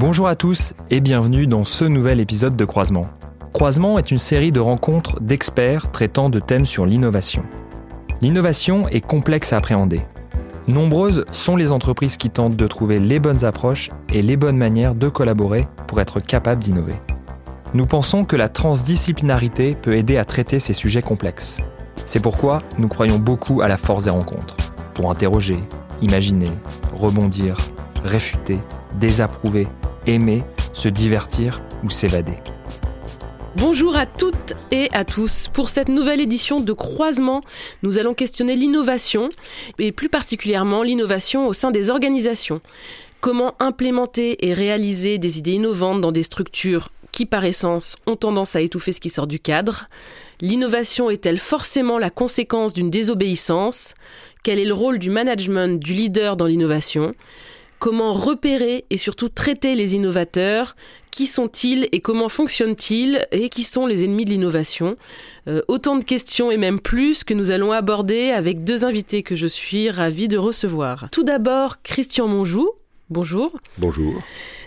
Bonjour à tous et bienvenue dans ce nouvel épisode de Croisement. Croisement est une série de rencontres d'experts traitant de thèmes sur l'innovation. L'innovation est complexe à appréhender. Nombreuses sont les entreprises qui tentent de trouver les bonnes approches et les bonnes manières de collaborer pour être capables d'innover. Nous pensons que la transdisciplinarité peut aider à traiter ces sujets complexes. C'est pourquoi nous croyons beaucoup à la force des rencontres, pour interroger, imaginer, rebondir, réfuter, désapprouver, aimer, se divertir ou s'évader. Bonjour à toutes et à tous. Pour cette nouvelle édition de Croisement, nous allons questionner l'innovation et plus particulièrement l'innovation au sein des organisations. Comment implémenter et réaliser des idées innovantes dans des structures qui, par essence, ont tendance à étouffer ce qui sort du cadre? L'innovation est-elle forcément la conséquence d'une désobéissance? Quel est le rôle du management, du leader dans l'innovation? Comment repérer et surtout traiter les innovateurs? Qui sont-ils et comment fonctionnent-ils? Et qui sont les ennemis de l'innovation? Euh, Autant de questions et même plus que nous allons aborder avec deux invités que je suis ravi de recevoir. Tout d'abord, Christian Monjou. Bonjour. Bonjour.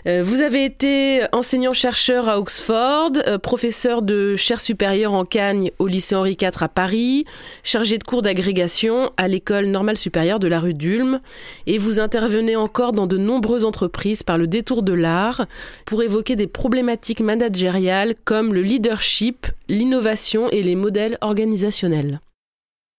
Euh, vous avez été enseignant-chercheur à Oxford, euh, professeur de chaire supérieure en Cagne au lycée Henri IV à Paris, chargé de cours d'agrégation à l'école normale supérieure de la rue d'Ulm, et vous intervenez encore dans de nombreuses entreprises par le détour de l'art pour évoquer des problématiques managériales comme le leadership, l'innovation et les modèles organisationnels.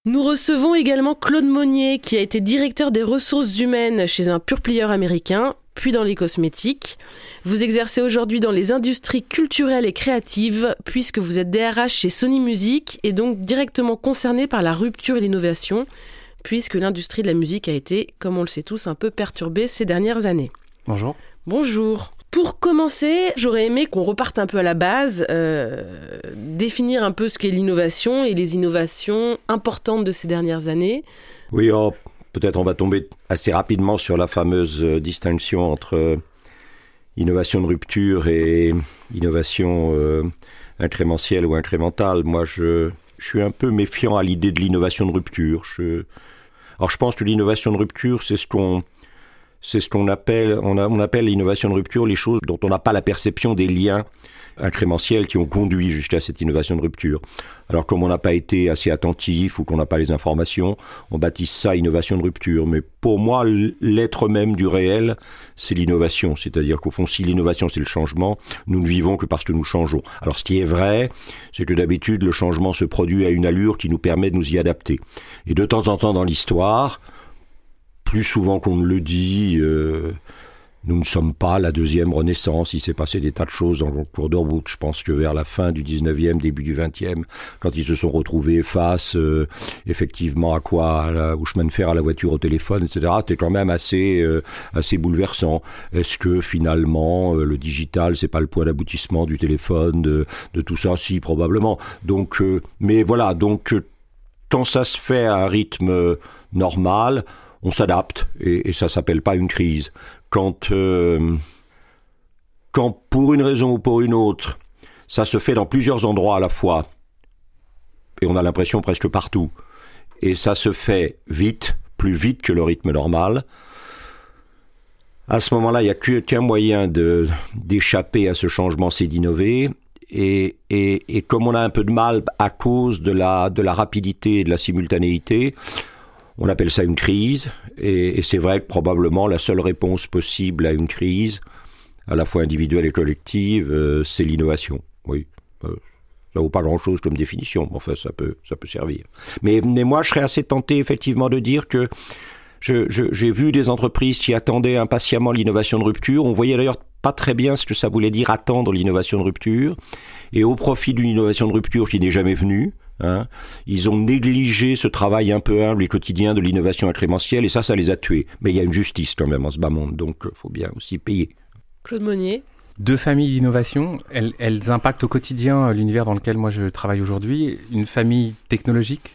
Nous recevons également Claude Monnier, qui a été directeur des ressources humaines chez un pur plieur américain, puis dans les cosmétiques. Vous exercez aujourd'hui dans les industries culturelles et créatives, puisque vous êtes DRH chez Sony Music et donc directement concerné par la rupture et l'innovation, puisque l'industrie de la musique a été, comme on le sait tous, un peu perturbée ces dernières années. Bonjour. Bonjour. Pour commencer, j'aurais aimé qu'on reparte un peu à la base, euh, définir un peu ce qu'est l'innovation et les innovations importantes de ces dernières années. Oui, oh, peut-être on va tomber assez rapidement sur la fameuse euh, distinction entre euh, innovation de rupture et innovation euh, incrémentielle ou incrémentale. Moi, je, suis un peu méfiant à l'idée de l'innovation de rupture. Alors, je pense que l'innovation de rupture, c'est ce qu'on c'est ce qu'on appelle, on appelle l'innovation de rupture les choses dont on n'a pas la perception des liens incrémentiels qui ont conduit jusqu'à cette innovation de rupture. Alors comme on n'a pas été assez attentif ou qu'on n'a pas les informations, on baptise ça innovation de rupture. Mais pour moi, l'être même du réel, c'est l'innovation. C'est-à-dire qu'au fond, si l'innovation c'est le changement, nous ne vivons que parce que nous changeons. Alors ce qui est vrai, c'est que d'habitude, le changement se produit à une allure qui nous permet de nous y adapter. Et de temps en temps dans l'histoire, plus souvent qu'on ne le dit, euh, nous ne sommes pas la deuxième renaissance. Il s'est passé des tas de choses dans le cours de route. Je pense que vers la fin du 19e, début du 20e, quand ils se sont retrouvés face euh, effectivement à quoi? Au chemin de fer, à la voiture, au téléphone, etc., c'était quand même assez, euh, assez bouleversant. Est-ce que finalement le digital, c'est pas le point d'aboutissement du téléphone, de, de, tout ça? Si, probablement. Donc, mais voilà, donc quand ça se fait à un rythme normal, on s'adapte et, et ça s'appelle pas une crise. Quand, euh, quand pour une raison ou pour une autre, ça se fait dans plusieurs endroits à la fois, et on a l'impression presque partout, et ça se fait vite, plus vite que le rythme normal, à ce moment-là, il n'y a qu'un moyen d'échapper à ce changement, c'est d'innover. Et, et, et, comme on a un peu de mal à cause de la, de la rapidité et de la simultanéité, on appelle ça une crise, et, c'est vrai que probablement la seule réponse possible à une crise, à la fois individuelle et collective, euh, c'est l'innovation. Oui. Euh, ça vaut pas grand-chose comme définition, mais enfin ça peut, ça peut servir. Mais, mais moi, je serais assez tenté effectivement de dire que j'ai vu des entreprises qui attendaient impatiemment l'innovation de rupture. On voyait d'ailleurs pas très bien ce que ça voulait dire attendre l'innovation de rupture. Et au profit d'une innovation de rupture qui n'est jamais venue, Hein. Ils ont négligé ce travail un peu humble et quotidien de l'innovation incrémentielle et ça, ça les a tués. Mais il y a une justice quand même en ce bas monde, donc il euh, faut bien aussi payer. Claude Monnier deux familles d'innovation, elles, elles, impactent au quotidien euh, l'univers dans lequel moi je travaille aujourd'hui. Une famille technologique,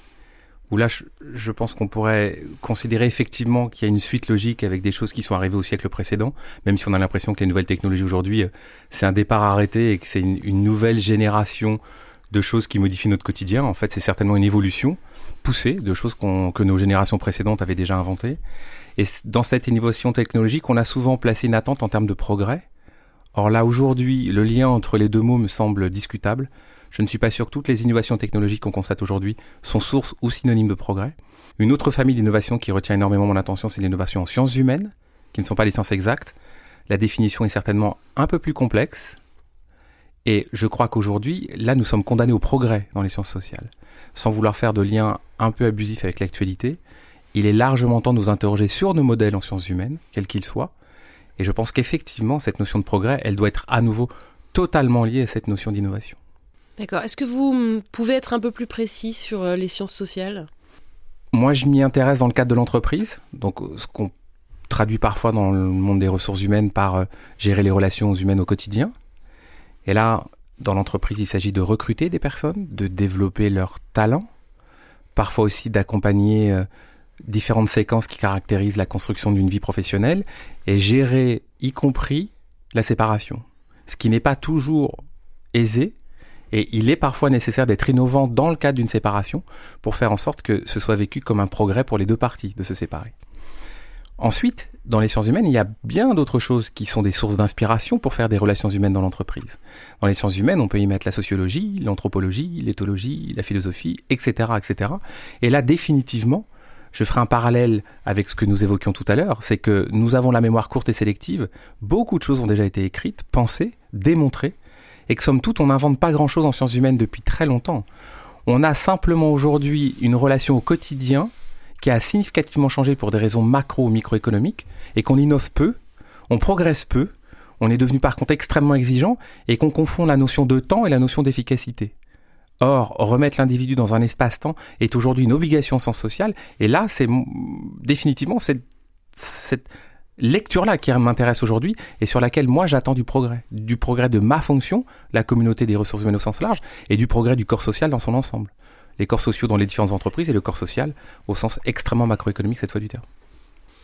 où là je, je pense qu'on pourrait considérer effectivement qu'il y a une suite logique avec des choses qui sont arrivées au siècle précédent, même si on a l'impression que les nouvelles technologies aujourd'hui, euh, c'est un départ arrêté et que c'est une, une, nouvelle génération de choses qui modifient notre quotidien. En fait, c'est certainement une évolution poussée de choses que nos générations précédentes avaient déjà inventées. Et dans cette innovation technologique, on a souvent placé une attente en termes de progrès, Or là, aujourd'hui, le lien entre les deux mots me semble discutable. Je ne suis pas sûr que toutes les innovations technologiques qu'on constate aujourd'hui sont sources ou synonymes de progrès. Une autre famille d'innovations qui retient énormément mon attention, c'est l'innovation en sciences humaines, qui ne sont pas les sciences exactes. La définition est certainement un peu plus complexe. Et je crois qu'aujourd'hui, là, nous sommes condamnés au progrès dans les sciences sociales. Sans vouloir faire de lien un peu abusif avec l'actualité, il est largement temps de nous interroger sur nos modèles en sciences humaines, quels qu'ils soient. Et je pense qu'effectivement, cette notion de progrès, elle doit être à nouveau totalement liée à cette notion d'innovation. D'accord. Est-ce que vous pouvez être un peu plus précis sur euh, les sciences sociales? Moi, je m'y intéresse dans le cadre de l'entreprise. Donc, ce qu'on traduit parfois dans le monde des ressources humaines par euh, gérer les relations humaines au quotidien. Et là, dans l'entreprise, il s'agit de recruter des personnes, de développer leurs talents, parfois aussi d'accompagner euh, différentes séquences qui caractérisent la construction d'une vie professionnelle et gérer y compris la séparation. Ce qui n'est pas toujours aisé et il est parfois nécessaire d'être innovant dans le cadre d'une séparation pour faire en sorte que ce soit vécu comme un progrès pour les deux parties de se séparer. Ensuite, dans les sciences humaines, il y a bien d'autres choses qui sont des sources d'inspiration pour faire des relations humaines dans l'entreprise. Dans les sciences humaines, on peut y mettre la sociologie, l'anthropologie, l'éthologie, la philosophie, etc., etc. Et là, définitivement, je ferai un parallèle avec ce que nous évoquions tout à l'heure, c'est que nous avons la mémoire courte et sélective, beaucoup de choses ont déjà été écrites, pensées, démontrées, et que somme toute, on n'invente pas grand-chose en sciences humaines depuis très longtemps. On a simplement aujourd'hui une relation au quotidien qui a significativement changé pour des raisons macro ou microéconomiques, et qu'on innove peu, on progresse peu, on est devenu par contre extrêmement exigeant, et qu'on confond la notion de temps et la notion d'efficacité. Or, remettre l'individu dans un espace-temps est aujourd'hui une obligation sans sociale, et là, c'est définitivement cette, cette lecture-là qui m'intéresse aujourd'hui et sur laquelle moi j'attends du progrès. Du progrès de ma fonction, la communauté des ressources humaines au sens large, et du progrès du corps social dans son ensemble. Les corps sociaux dans les différentes entreprises et le corps social au sens extrêmement macroéconomique cette fois du terme.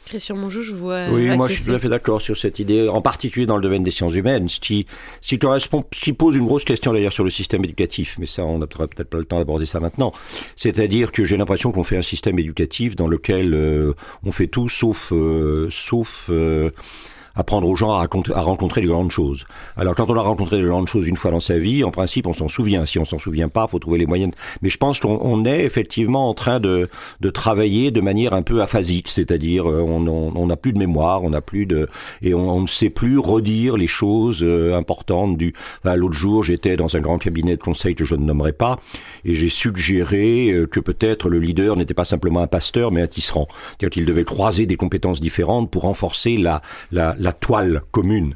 Christian Monjou, je vois. Oui, moi je suis tout à fait d'accord sur cette idée, en particulier dans le domaine des sciences humaines, ce qui, ce qui pose une grosse question d'ailleurs sur le système éducatif, mais ça on n'a peut-être pas le temps d'aborder ça maintenant. C'est-à-dire que j'ai l'impression qu'on fait un système éducatif dans lequel euh, on fait tout sauf, euh, sauf euh, apprendre aux gens à, rencontrer de grandes choses. Alors quand on a rencontré de grandes choses une fois dans sa vie, en principe on s'en souvient. Si on s'en souvient pas, faut trouver les moyens. Mais je pense qu'on est effectivement en train de, de travailler de manière un peu aphasique, c'est-à-dire euh, on n'a plus de mémoire, on n'a plus de et on, ne sait plus redire les choses euh, importantes. Du l'autre jour j'étais dans un grand cabinet de conseil que je ne nommerai pas et j'ai suggéré euh, que peut-être le leader n'était pas simplement un pasteur mais un tisserand, c'est-à-dire qu'il devait croiser des compétences différentes pour renforcer la, la la toile commune.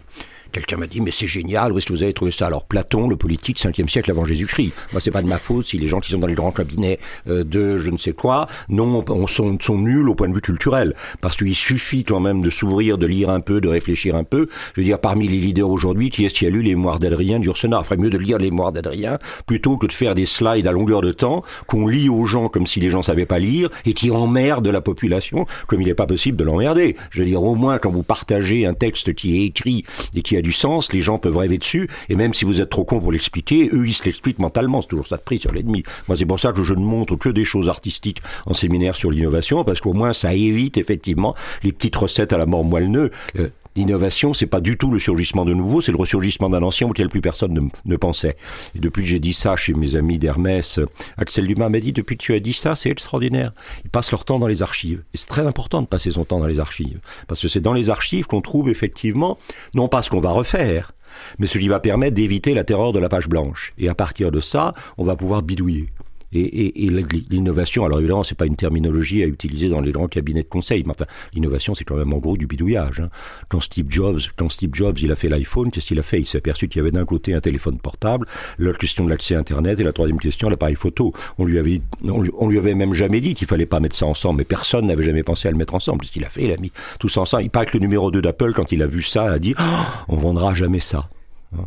Quelqu'un m'a dit, mais c'est génial, où est-ce que vous avez trouvé ça? Alors, Platon, le politique, 5e siècle avant Jésus-Christ. Moi, c'est pas de ma faute si les gens qui sont dans les grands cabinets euh, de je ne sais quoi, non, sont, sont nuls au point de vue culturel. Parce qu'il suffit quand même de s'ouvrir, de lire un peu, de réfléchir un peu. Je veux dire, parmi les leaders aujourd'hui, qui est-ce qui a lu les mémoires d'Adrien d'Ursena? Il ferait mieux de lire les mémoires d'Adrien plutôt que de faire des slides à longueur de temps qu'on lit aux gens comme si les gens savaient pas lire et qui emmerdent la population comme il n'est pas possible de l'emmerder. Je veux dire, au moins, quand vous partagez un texte qui est écrit et qui a sens, les gens peuvent rêver dessus, et même si vous êtes trop con pour l'expliquer, eux, ils se l'expliquent mentalement, c'est toujours ça de prix sur l'ennemi. Moi, c'est pour ça que je ne montre que des choses artistiques en séminaire sur l'innovation, parce qu'au moins, ça évite effectivement les petites recettes à la mort moelleux. Euh, L'innovation, c'est pas du tout le surgissement de nouveau, c'est le ressurgissement d'un ancien auquel plus personne ne, pensait. Et depuis que j'ai dit ça chez mes amis d'Hermès, Axel Dumas m'a dit depuis que tu as dit ça, c'est extraordinaire. Ils passent leur temps dans les archives. Et c'est très important de passer son temps dans les archives. Parce que c'est dans les archives qu'on trouve effectivement, non pas ce qu'on va refaire, mais ce qui va permettre d'éviter la terreur de la page blanche. Et à partir de ça, on va pouvoir bidouiller. Et, l'innovation, alors évidemment, c'est pas une terminologie à utiliser dans les grands cabinets de conseil, mais enfin, l'innovation, c'est quand même en gros du bidouillage. Hein. Quand Steve Jobs, quand Steve Jobs, il a fait l'iPhone, qu'est-ce qu'il a fait? Il s'est aperçu qu'il y avait d'un côté un téléphone portable, l'autre question de l'accès à Internet, et la troisième question, l'appareil photo. On lui avait, on lui, avait même jamais dit qu'il fallait pas mettre ça ensemble, mais personne n'avait jamais pensé à le mettre ensemble. Ce qu'il a fait, il a mis tout ça ensemble. Il paraît que le numéro 2 d'Apple, quand il a vu ça, a dit oh, on vendra jamais ça. Hein.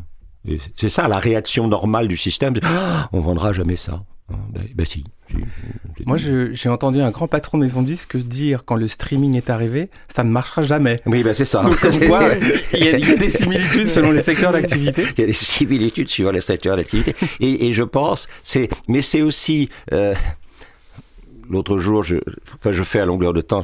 C'est ça la réaction normale du système. Oh, on vendra jamais ça. Ah, ben, ben, si. Moi, j'ai entendu un grand patron de maison disque dire quand le streaming est arrivé, ça ne marchera jamais. Oui, ben c'est ça. il, y a, il, y a, des similitudes selon les secteurs d'activité. Il y a des similitudes suivant les secteurs d'activité. Et, et, je pense, c'est, mais c'est aussi. Euh, L'autre jour, je, enfin, je fais à longueur de temps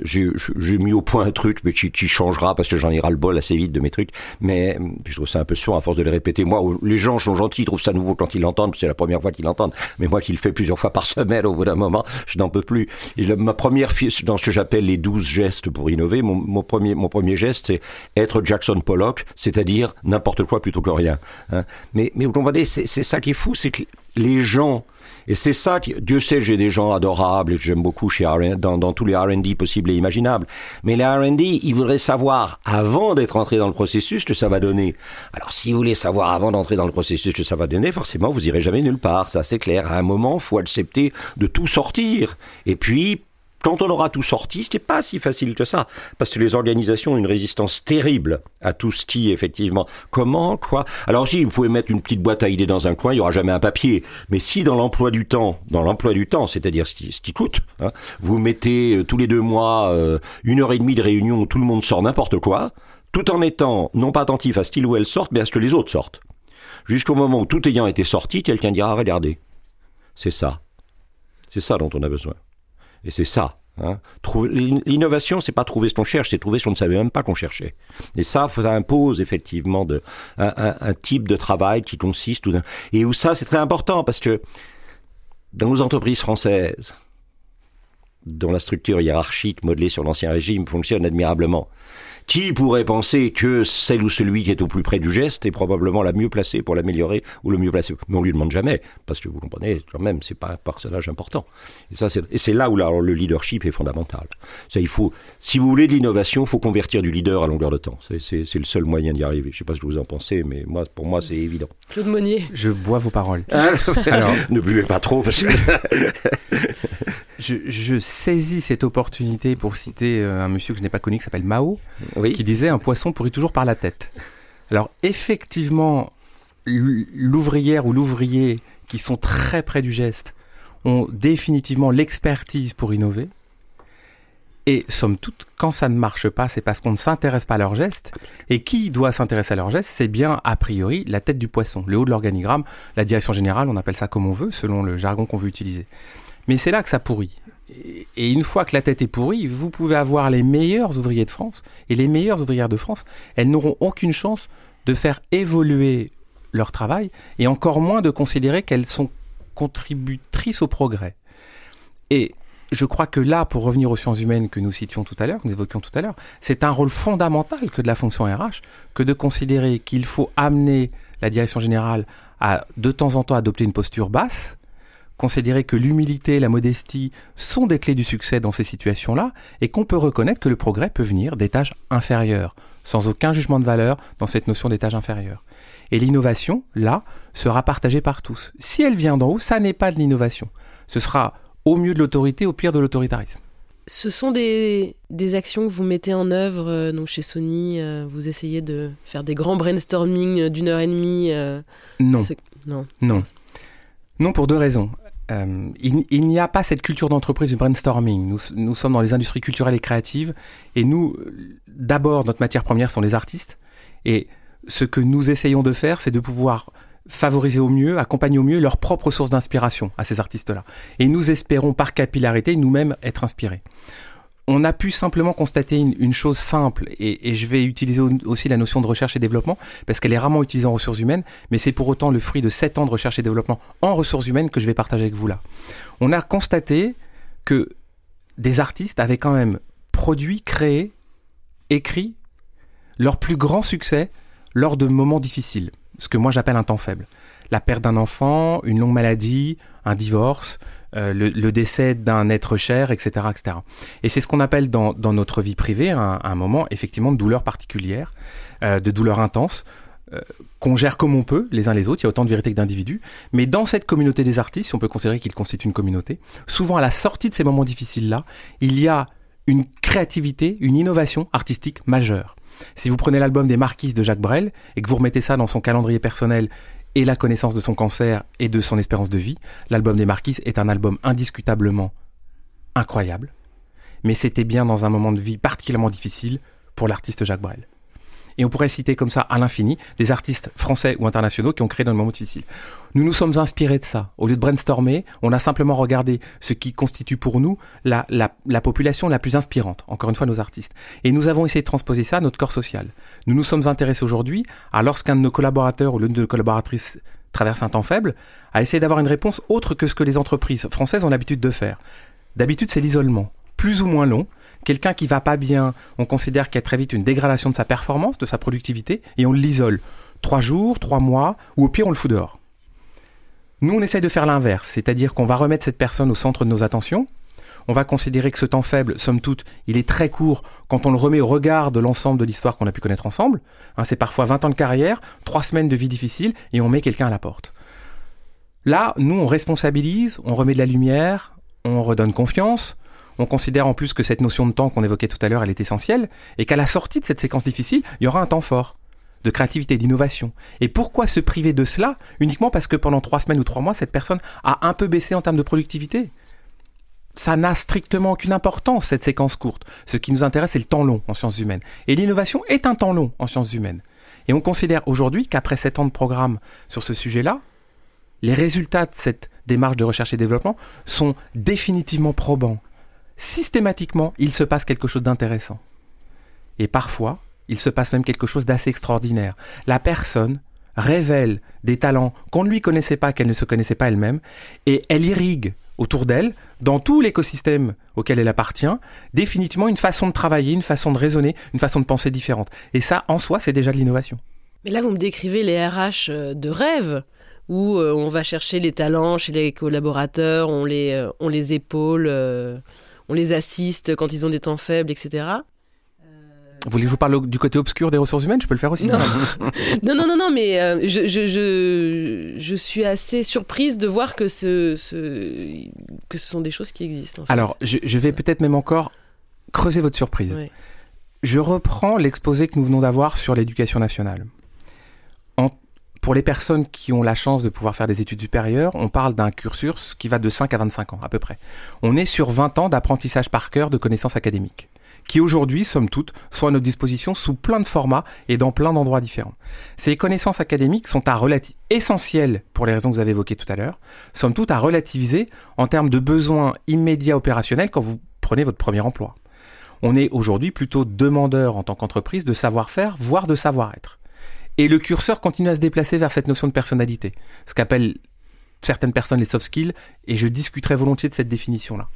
j'ai mis au point un truc, mais qui, qui changera parce que j'en irai le bol assez vite de mes trucs. Mais je trouve ça un peu sourd à force de les répéter. Moi, les gens sont gentils, ils trouvent ça nouveau quand ils l'entendent, c'est la première fois qu'ils l'entendent. Mais moi qui le fais plusieurs fois par semaine, au bout d'un moment, je n'en peux plus. Ma première, dans ce que j'appelle les douze gestes pour innover, mon, premier, mon premier geste, c'est être Jackson Pollock, c'est-à-dire n'importe quoi plutôt que rien. Hein. Mais, mais vous comprenez, c'est ça qui est fou, c'est que les gens et c'est ça, Dieu sait, j'ai des gens adorables et que j'aime beaucoup chez dans, dans tous les R&D possibles et imaginables. Mais les R&D, ils voudraient savoir, avant d'être entrés dans le processus, ce que ça va donner. Alors, si vous voulez savoir avant d'entrer dans le processus ce que ça va donner, forcément, vous irez jamais nulle part. Ça, c'est clair. À un moment, faut accepter de tout sortir. Et puis, quand on aura tout sorti, n'est pas si facile que ça, parce que les organisations ont une résistance terrible à tout ce qui, effectivement, comment, quoi. Alors si vous pouvez mettre une petite boîte à idées dans un coin, il y aura jamais un papier. Mais si dans l'emploi du temps, dans l'emploi du temps, c'est-à-dire ce qui, ce qui coûte, hein, vous mettez euh, tous les deux mois euh, une heure et demie de réunion où tout le monde sort n'importe quoi, tout en étant non pas attentif à ce qu'il ou elle sorte, mais à ce que les autres sortent. Jusqu'au moment où tout ayant été sorti, quelqu'un dira regardez, c'est ça, c'est ça dont on a besoin. Et c'est ça. Hein. L'innovation, c'est pas trouver ce qu'on cherche, c'est trouver ce qu'on ne savait même pas qu'on cherchait. Et ça, ça impose effectivement de, un, type de travail qui consiste et où ça, c'est très important parce que dans nos entreprises françaises, dont la structure hiérarchique modelée sur l'ancien régime fonctionne admirablement, qui pourrait penser que celle ou celui qui est au plus près du geste est probablement la mieux placée pour l'améliorer ou le mieux placé Mais on lui demande jamais, parce que vous comprenez, quand même, c'est pas un personnage important. Et ça, c'est, et c'est là où le leadership est fondamental. Ça, il faut, si vous voulez de l'innovation, il faut convertir du leader à longueur de temps. C'est, le seul moyen d'y arriver. Je sais pas ce que vous en pensez, mais moi, pour moi, c'est évident. Claude Monnier. Je bois vos paroles. Alors, ne buvez pas trop, parce que... je, je, saisis cette opportunité pour citer euh, un monsieur que je n'ai pas connu qui s'appelle Mao, qui disait un poisson pourrit toujours par la tête. Alors effectivement, l'ouvrière ou l'ouvrier qui sont très près du geste ont définitivement l'expertise pour innover. Et somme toute, quand ça ne marche pas, c'est parce qu'on ne s'intéresse pas à leur geste. Et qui doit s'intéresser à leur geste C'est bien, a priori, la tête du poisson, le haut de l'organigramme, la direction générale, on appelle ça comme on veut, selon le jargon qu'on veut utiliser. Mais c'est là que ça pourrit. Et une fois que la tête est pourrie, vous pouvez avoir les meilleurs ouvriers de France et les meilleures ouvrières de France. Elles n'auront aucune chance de faire évoluer leur travail et encore moins de considérer qu'elles sont contributrices au progrès. Et je crois que là, pour revenir aux sciences humaines que nous citions tout à l'heure, que nous évoquions tout à l'heure, c'est un rôle fondamental que de la fonction RH, que de considérer qu'il faut amener la direction générale à de temps en temps adopter une posture basse, considérer que l'humilité et la modestie sont des clés du succès dans ces situations-là, et qu'on peut reconnaître que le progrès peut venir des tâches inférieures, sans aucun jugement de valeur dans cette notion des tâches inférieures. Et l'innovation, là, sera partagée par tous. Si elle vient d'en haut, ça n'est pas de l'innovation. Ce sera au mieux de l'autorité, au pire de l'autoritarisme. Ce sont des, des, actions que vous mettez en œuvre euh, donc chez Sony. Euh, vous essayez de faire des grands brainstorming d'une heure et demie. Euh, non. non. Non. Non, pour deux raisons. Euh, il, n'y a pas cette culture d'entreprise du brainstorming. Nous, nous, sommes dans les industries culturelles et créatives, et nous, d'abord, notre matière première sont les artistes, et ce que nous essayons de faire, c'est de pouvoir favoriser au mieux, accompagner au mieux leurs propres sources d'inspiration à ces artistes-là. Et nous espérons par capillarité nous-mêmes être inspirés on a pu simplement constater une, chose simple, et, je vais utiliser aussi la notion de recherche et développement, parce qu'elle est rarement utilisée en ressources humaines, mais c'est pour autant le fruit de 7 ans de recherche et développement en ressources humaines que je vais partager avec vous là. On a constaté que des artistes avaient quand même produit, créé, écrit leur plus grand succès lors de moments difficiles, ce que moi j'appelle un temps faible. La perte d'un enfant, une longue maladie, un divorce, euh, le, décès d'un être cher, etc., etc. Et c'est ce qu'on appelle dans, notre vie privée un, moment effectivement de douleur particulière, euh, de douleur intense, euh, qu'on gère comme on peut, les uns les autres, il y a autant de vérité que d'individus, mais dans cette communauté des artistes, si on peut considérer qu'ils constituent une communauté, souvent à la sortie de ces moments difficiles-là, il y a une créativité, une innovation artistique majeure. Si vous prenez l'album des Marquises de Jacques Brel et que vous remettez ça dans son calendrier personnel et la connaissance de son cancer et de son espérance de vie, l'album des Marquises est un album indiscutablement incroyable, mais c'était bien dans un moment de vie particulièrement difficile pour l'artiste Jacques Brel. Et on pourrait citer comme ça à l'infini des artistes français ou internationaux qui ont créé dans le moment difficile. Nous nous sommes inspirés de ça. Au lieu de brainstormer, on a simplement regardé ce qui constitue pour nous la, la, la population la plus inspirante, encore une fois nos artistes. Et nous avons essayé de transposer ça à notre corps social. Nous nous sommes intéressés aujourd'hui à lorsqu'un de nos collaborateurs ou l'une de nos collaboratrices traverse un temps faible, à essayer d'avoir une réponse autre que ce que les entreprises françaises ont l'habitude de faire. D'habitude, c'est l'isolement, plus ou moins long. Quelqu'un qui va pas bien, on considère qu'il y a très vite une dégradation de sa performance, de sa productivité, et on l'isole. Trois jours, trois mois, ou au pire, on le fout dehors. Nous, on essaye de faire l'inverse, c'est-à-dire qu'on va remettre cette personne au centre de nos attentions, on va considérer que ce temps faible, somme toute, il est très court quand on le remet au regard de l'ensemble de l'histoire qu'on a pu connaître ensemble. Hein, c'est parfois 20 ans de carrière, 3 semaines de vie difficile, et on met quelqu'un à la porte. Là, nous, on responsabilise, on remet de la lumière, on redonne confiance, on considère en plus que cette notion de temps qu'on évoquait tout à l'heure, elle est essentielle, et qu'à la sortie de cette séquence difficile, il y aura un temps fort de créativité, d'innovation. Et pourquoi se priver de cela uniquement parce que pendant trois semaines ou trois mois, cette personne a un peu baissé en termes de productivité? Ça n'a strictement aucune importance, cette séquence courte. Ce qui nous intéresse, c'est le temps long en sciences humaines. Et l'innovation est un temps long en sciences humaines. Et on considère aujourd'hui qu'après sept ans de programme sur ce sujet-là, les résultats de cette démarche de recherche et développement sont définitivement probants. Systématiquement, il se passe quelque chose d'intéressant. Et parfois, il se passe même quelque chose d'assez extraordinaire. La personne révèle des talents qu'on ne lui connaissait pas, qu'elle ne se connaissait pas elle-même, et elle irrigue autour d'elle, dans tout l'écosystème auquel elle appartient, définitivement une façon de travailler, une façon de raisonner, une façon de penser différente. Et ça, en soi, c'est déjà de l'innovation. Mais là, vous me décrivez les RH euh, de rêve, où euh, on va chercher les talents chez les collaborateurs, on les, euh, on les épaule, on les assiste quand ils ont des temps faibles, etc. Vous voulez que je vous parle du côté obscur des ressources humaines? Je peux le faire aussi. Non, non, non, non, mais euh, je, je, je, je, suis assez surprise de voir que ce, ce, que ce sont des choses qui existent. Alors, je, je vais peut-être même encore creuser votre surprise. Je reprends l'exposé que nous venons d'avoir sur l'éducation nationale. Pour les personnes qui ont la chance de pouvoir faire des études supérieures, on parle d'un cursus qui va de 5 à 25 ans à peu près. On est sur 20 ans d'apprentissage par cœur de connaissances académiques qui aujourd'hui, somme toute, sont à notre disposition sous plein de formats et dans plein d'endroits différents. Ces connaissances académiques sont à essentielles pour les raisons que vous avez évoquées tout à l'heure, somme toute à relativiser en termes de besoins immédiats opérationnels quand vous prenez votre premier emploi. On est aujourd'hui plutôt demandeur en tant qu'entreprise de savoir-faire, voire de savoir-être. Et le curseur continue à se déplacer vers cette notion de personnalité, ce qu'appellent certaines personnes les soft skills, et je discuterai volontiers de cette définition-là.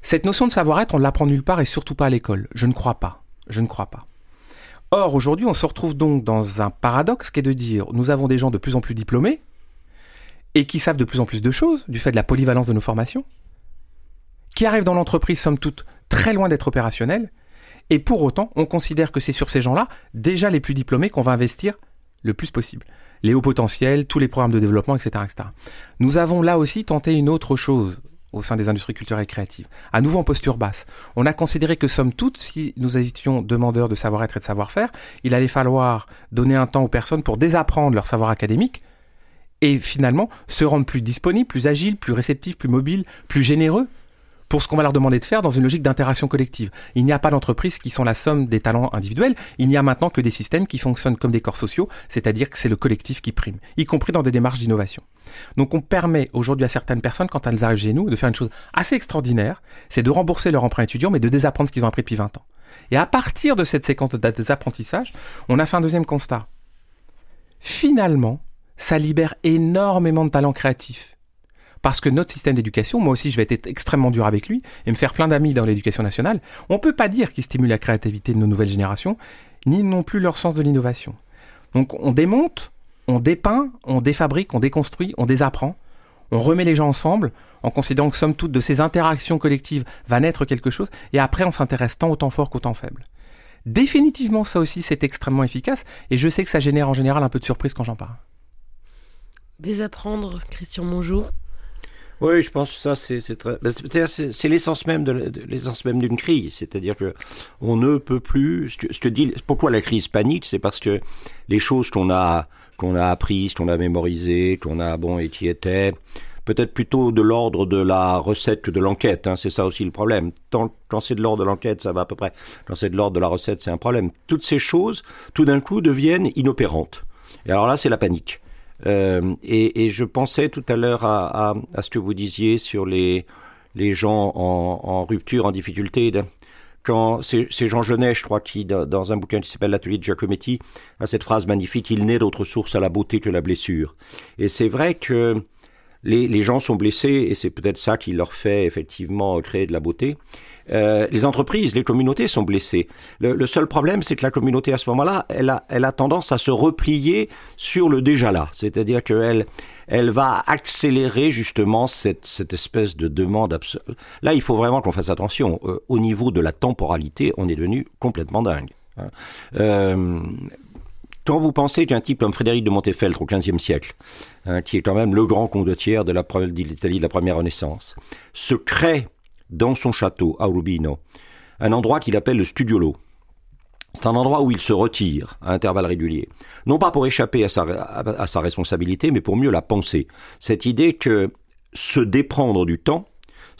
Cette notion de savoir-être, on l'apprend nulle part et surtout pas à l'école. Je ne crois pas. Je ne crois pas. Or, aujourd'hui, on se retrouve donc dans un paradoxe qui est de dire, nous avons des gens de plus en plus diplômés et qui savent de plus en plus de choses du fait de la polyvalence de nos formations, qui arrivent dans l'entreprise, somme toute, très loin d'être opérationnels, et pour autant, on considère que c'est sur ces gens-là, déjà les plus diplômés, qu'on va investir le plus possible. Les hauts potentiels, tous les programmes de développement, etc., etc. Nous avons là aussi tenté une autre chose au sein des industries culturelles et créatives. À nouveau en posture basse. On a considéré que somme toute, si nous étions demandeurs de savoir-être et de savoir-faire, il allait falloir donner un temps aux personnes pour désapprendre leur savoir académique et finalement se rendre plus disponibles, plus agiles, plus réceptifs, plus mobiles, plus généreux pour ce qu'on va leur demander de faire dans une logique d'interaction collective. Il n'y a pas d'entreprises qui sont la somme des talents individuels, il n'y a maintenant que des systèmes qui fonctionnent comme des corps sociaux, c'est-à-dire que c'est le collectif qui prime, y compris dans des démarches d'innovation. Donc on permet aujourd'hui à certaines personnes, quand elles arrivent chez nous, de faire une chose assez extraordinaire, c'est de rembourser leur emprunt étudiant, mais de désapprendre ce qu'ils ont appris depuis 20 ans. Et à partir de cette séquence de désapprentissage, on a fait un deuxième constat. Finalement, ça libère énormément de talents créatifs parce que notre système d'éducation, moi aussi je vais être extrêmement dur avec lui et me faire plein d'amis dans l'éducation nationale, on peut pas dire qu'il stimule la créativité de nos nouvelles générations, ni non plus leur sens de l'innovation. Donc on démonte, on dépeint, on défabrique, on déconstruit, on désapprend, on remet les gens ensemble en considérant que somme toute de ces interactions collectives va naître quelque chose et après on s'intéresse tant au temps fort qu'au temps faible. Définitivement ça aussi c'est extrêmement efficace et je sais que ça génère en général un peu de surprise quand j'en parle. Désapprendre, Christian Mongeau, oui, je pense que ça, c'est très... Ben, c'est l'essence même de l'essence même d'une crise. C'est-à-dire que on ne peut plus... Je te dis, pourquoi la crise panique C'est parce que les choses qu'on a qu'on a apprises, qu'on a mémorisées, qu'on a, bon, et qui étaient peut-être plutôt de l'ordre de la recette que de l'enquête. Hein, c'est ça aussi le problème. Tant, quand c'est de l'ordre de l'enquête, ça va à peu près. Quand c'est de l'ordre de la recette, c'est un problème. Toutes ces choses, tout d'un coup, deviennent inopérantes. Et alors là, c'est la panique. Euh, et, je pensais tout à l'heure à, ce que vous disiez sur les, les gens en, en rupture, en difficulté. Quand c'est Jean Genet, je crois, qui, dans un bouquin qui s'appelle L'atelier de Giacometti, a cette phrase magnifique, il n'est d'autre source à la beauté que la blessure. Et c'est vrai que les, les, gens sont blessés, et c'est peut-être ça qui leur fait effectivement créer de la beauté. Euh, les entreprises, les communautés sont blessées. Le, seul problème, c'est que la communauté, à ce moment-là, elle a, tendance à se replier sur le déjà là. C'est-à-dire qu'elle elle va accélérer justement cette, espèce de demande absolue. Là, il faut vraiment qu'on fasse attention. Euh, au niveau de la temporalité, on est devenu complètement dingue. Hein. Euh, quand vous pensez qu'un type comme Frédéric de Montefeltro au XVe siècle, hein, qui est quand même le grand condottière de l'Italie de la première Renaissance, se crée dans son château à Urbino un endroit qu'il appelle le Studiolo. C'est un endroit où il se retire à intervalles réguliers. Non pas pour échapper à sa, à sa responsabilité, mais pour mieux la penser. Cette idée que se déprendre du temps,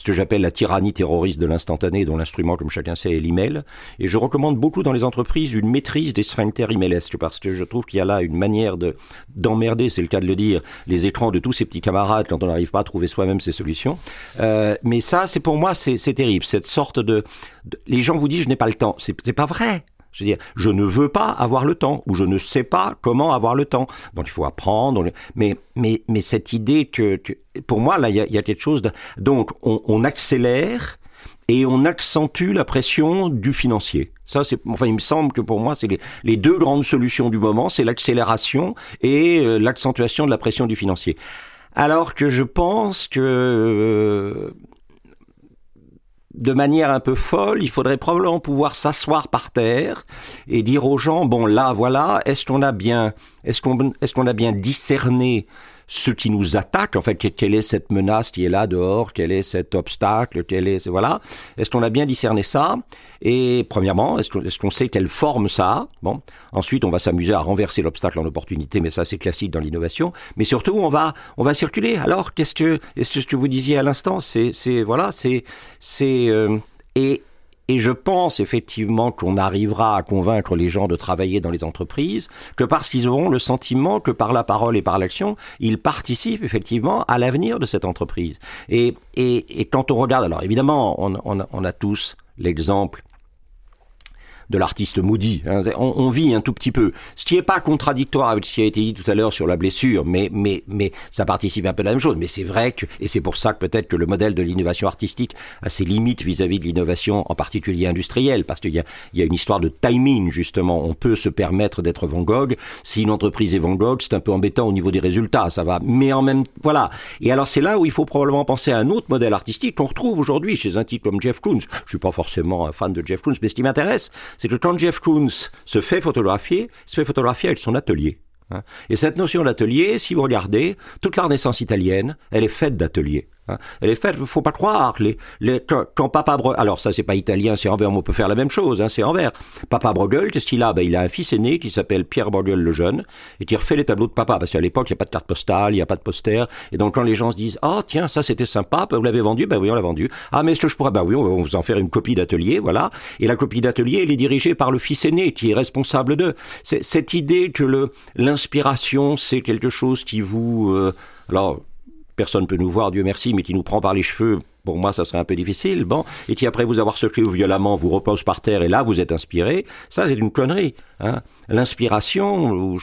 ce que j'appelle la tyrannie terroriste de l'instantané, dont l'instrument, comme chacun sait, est l'email. Et je recommande beaucoup dans les entreprises une maîtrise des sphincters emailesques, parce que je trouve qu'il y a là une manière de d'emmerder, c'est le cas de le dire, les écrans de tous ses petits camarades quand on n'arrive pas à trouver soi-même ses solutions. Euh, mais ça, c'est pour moi, c'est terrible. Cette sorte de, de, les gens vous disent, je n'ai pas le temps. C'est pas vrai. Je veux dire, je ne veux pas avoir le temps ou je ne sais pas comment avoir le temps. Donc il faut apprendre. Mais mais mais cette idée que, pour moi là il y a, y a, quelque chose. De, donc on, on, accélère et on accentue la pression du financier. Ça c'est enfin il me semble que pour moi c'est les, les deux grandes solutions du moment, c'est l'accélération et euh, l'accentuation de la pression du financier. Alors que je pense que euh, de manière un peu folle, il faudrait probablement pouvoir s'asseoir par terre et dire aux gens bon là voilà, est-ce qu'on a bien est-ce qu'on est-ce qu'on a bien discerné ce qui nous attaque, en fait, quelle est cette menace qui est là dehors, quel est cet obstacle, quel est, voilà. Est-ce qu'on a bien discerné ça? Et premièrement, est-ce qu'on est sait quelle forme ça? A Bon. Ensuite, on va s'amuser à renverser l'obstacle en opportunité, mais ça c'est classique dans l'innovation. Mais surtout, on va, on va circuler. Alors, qu'est-ce que, est-ce que ce que vous disiez à l'instant, c'est, c'est, voilà, c'est, c'est, euh, et et je pense effectivement qu'on arrivera à convaincre les gens de travailler dans les entreprises, que parce qu'ils auront le sentiment que par la parole et par l'action, ils participent effectivement à l'avenir de cette entreprise. Et, quand on regarde, alors évidemment, on, on, on a tous l'exemple de l'artiste maudit. Hein. On, on, vit un tout petit peu. Ce qui n'est pas contradictoire avec ce qui a été dit tout à l'heure sur la blessure, mais, mais, mais ça participe un peu de la même chose. Mais c'est vrai que, et c'est pour ça que peut-être que le modèle de l'innovation artistique a ses limites vis-à-vis de l'innovation, en particulier industrielle, parce qu'il y a, il y a une histoire de timing, justement. On peut se permettre d'être Van Gogh. Si une entreprise est Van Gogh, c'est un peu embêtant au niveau des résultats, ça va. Mais en même, voilà. Et alors c'est là où il faut probablement penser à un autre modèle artistique qu'on retrouve aujourd'hui chez un type comme Jeff Koons. Je suis pas forcément un fan de Jeff Koons, mais ce qui m'intéresse, c'est que quand Jeff Koons se fait photographier, se fait photographier avec son atelier. Hein. Et cette notion d'atelier, si vous regardez, toute la Renaissance italienne, elle est faite d'ateliers. Hein. Elle est faite, faut pas croire. Les, les, quand, quand, Papa alors ça c'est pas italien, c'est Anvers, mais on peut faire la même chose, hein, c'est Anvers. Papa Bruegel, qu'est-ce qu'il a? Ben, Il a un fils aîné qui s'appelle Pierre Bruegel le jeune, et qui refait les tableaux de papa, parce qu'à l'époque il n'y a pas de carte postale, il n'y a pas de poster, et donc quand les gens se disent « Ah oh, tiens, ça c'était sympa, ben, vous l'avez vendu Ben oui, on l'a vendu. Ah mais est-ce que je pourrais Ben oui, on va vous en faire une copie d'atelier, voilà. Et la copie d'atelier, elle est dirigée par le fils aîné, qui est responsable d'eux. Cette idée que l'inspiration, c'est quelque chose qui vous... Euh, alors, personne peut nous voir, Dieu merci, mais qui nous prend par les cheveux, pour moi, ça serait un peu difficile, bon, et qui après vous avoir secoué violemment vous repose par terre et là vous êtes inspiré, ça c'est une connerie. Hein. L'inspiration,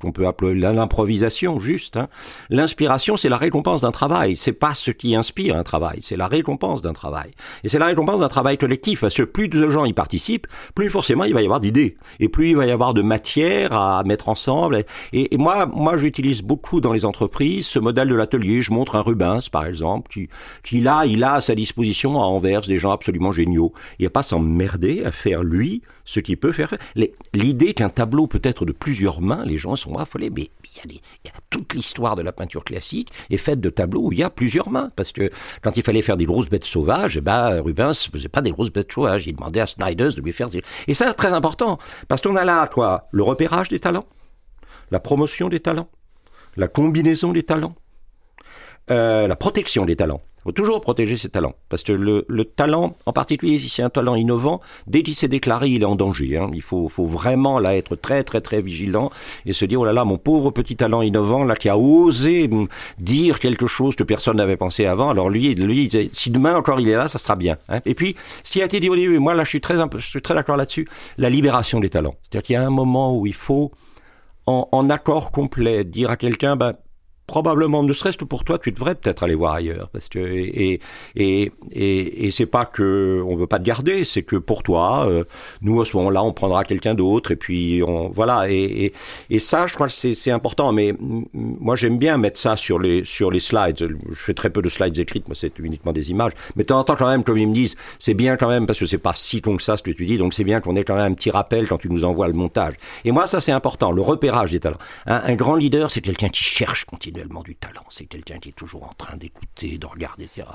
qu'on peut appeler l'improvisation, juste. Hein. L'inspiration, c'est la récompense d'un travail. C'est pas ce qui inspire un travail, c'est la récompense d'un travail. Et c'est la récompense d'un travail collectif, parce que plus de gens y participent, plus forcément il va y avoir d'idées, et plus il va y avoir de matière à mettre ensemble. Et, et moi, moi, j'utilise beaucoup dans les entreprises ce modèle de l'atelier. Je montre un Rubens, par exemple, qui, qui là, il a à sa disposition à Anvers des gens absolument géniaux. Il n'y a pas s'emmerder à faire lui ce qu'il peut faire. L'idée qu'un tableau peut être de plusieurs mains, les gens sont mais il y a, des, toute l'histoire de la peinture classique est faite de tableaux où il y a plusieurs mains, parce que quand il fallait faire des grosses bêtes sauvages, eh ben, Rubens faisait pas des grosses bêtes sauvages, il demandait à Snyders de lui faire... Et ça, très important, parce qu'on a là, quoi, le repérage des talents, la promotion des talents, la combinaison des talents, la protection des talents. Faut toujours protéger ses talents. Parce que le, le talent, en particulier si c'est un talent innovant, dès qu'il s'est déclaré, il est en danger. Hein. Il faut, faut vraiment là être très très très vigilant et se dire, oh là là, mon pauvre petit talent innovant, là, qui a osé dire quelque chose que personne n'avait pensé avant, alors lui, lui si demain encore il est là, ça sera bien. Hein. Et puis, ce qui a été dit au début, moi là je suis très, je suis très d'accord là-dessus, la libération des talents. C'est-à-dire qu'il y a un moment où il faut en, en, accord complet, dire à quelqu'un, ben, probablement, ne serait-ce que pour toi, tu devrais peut-être aller voir ailleurs, parce que et et et, et c'est pas que on veut pas te garder, c'est que pour toi, euh, nous à ce moment-là, on prendra quelqu'un d'autre, et puis on voilà, et, et, et ça, je crois que c'est c'est important. Mais moi, j'aime bien mettre ça sur les sur les slides. Je fais très peu de slides écrites, moi, c'est uniquement des images. Mais de temps quand même, comme ils me disent, c'est bien quand même parce que c'est pas si long que ça ce que tu dis, donc c'est bien qu'on ait quand même un petit rappel quand tu nous envoies le montage. Et moi, ça c'est important, le repérage des talents. Un, un grand leader, c'est quelqu'un qui cherche continuellement du talent. C'est quelqu'un qui est toujours en train d'écouter, de regarder, etc.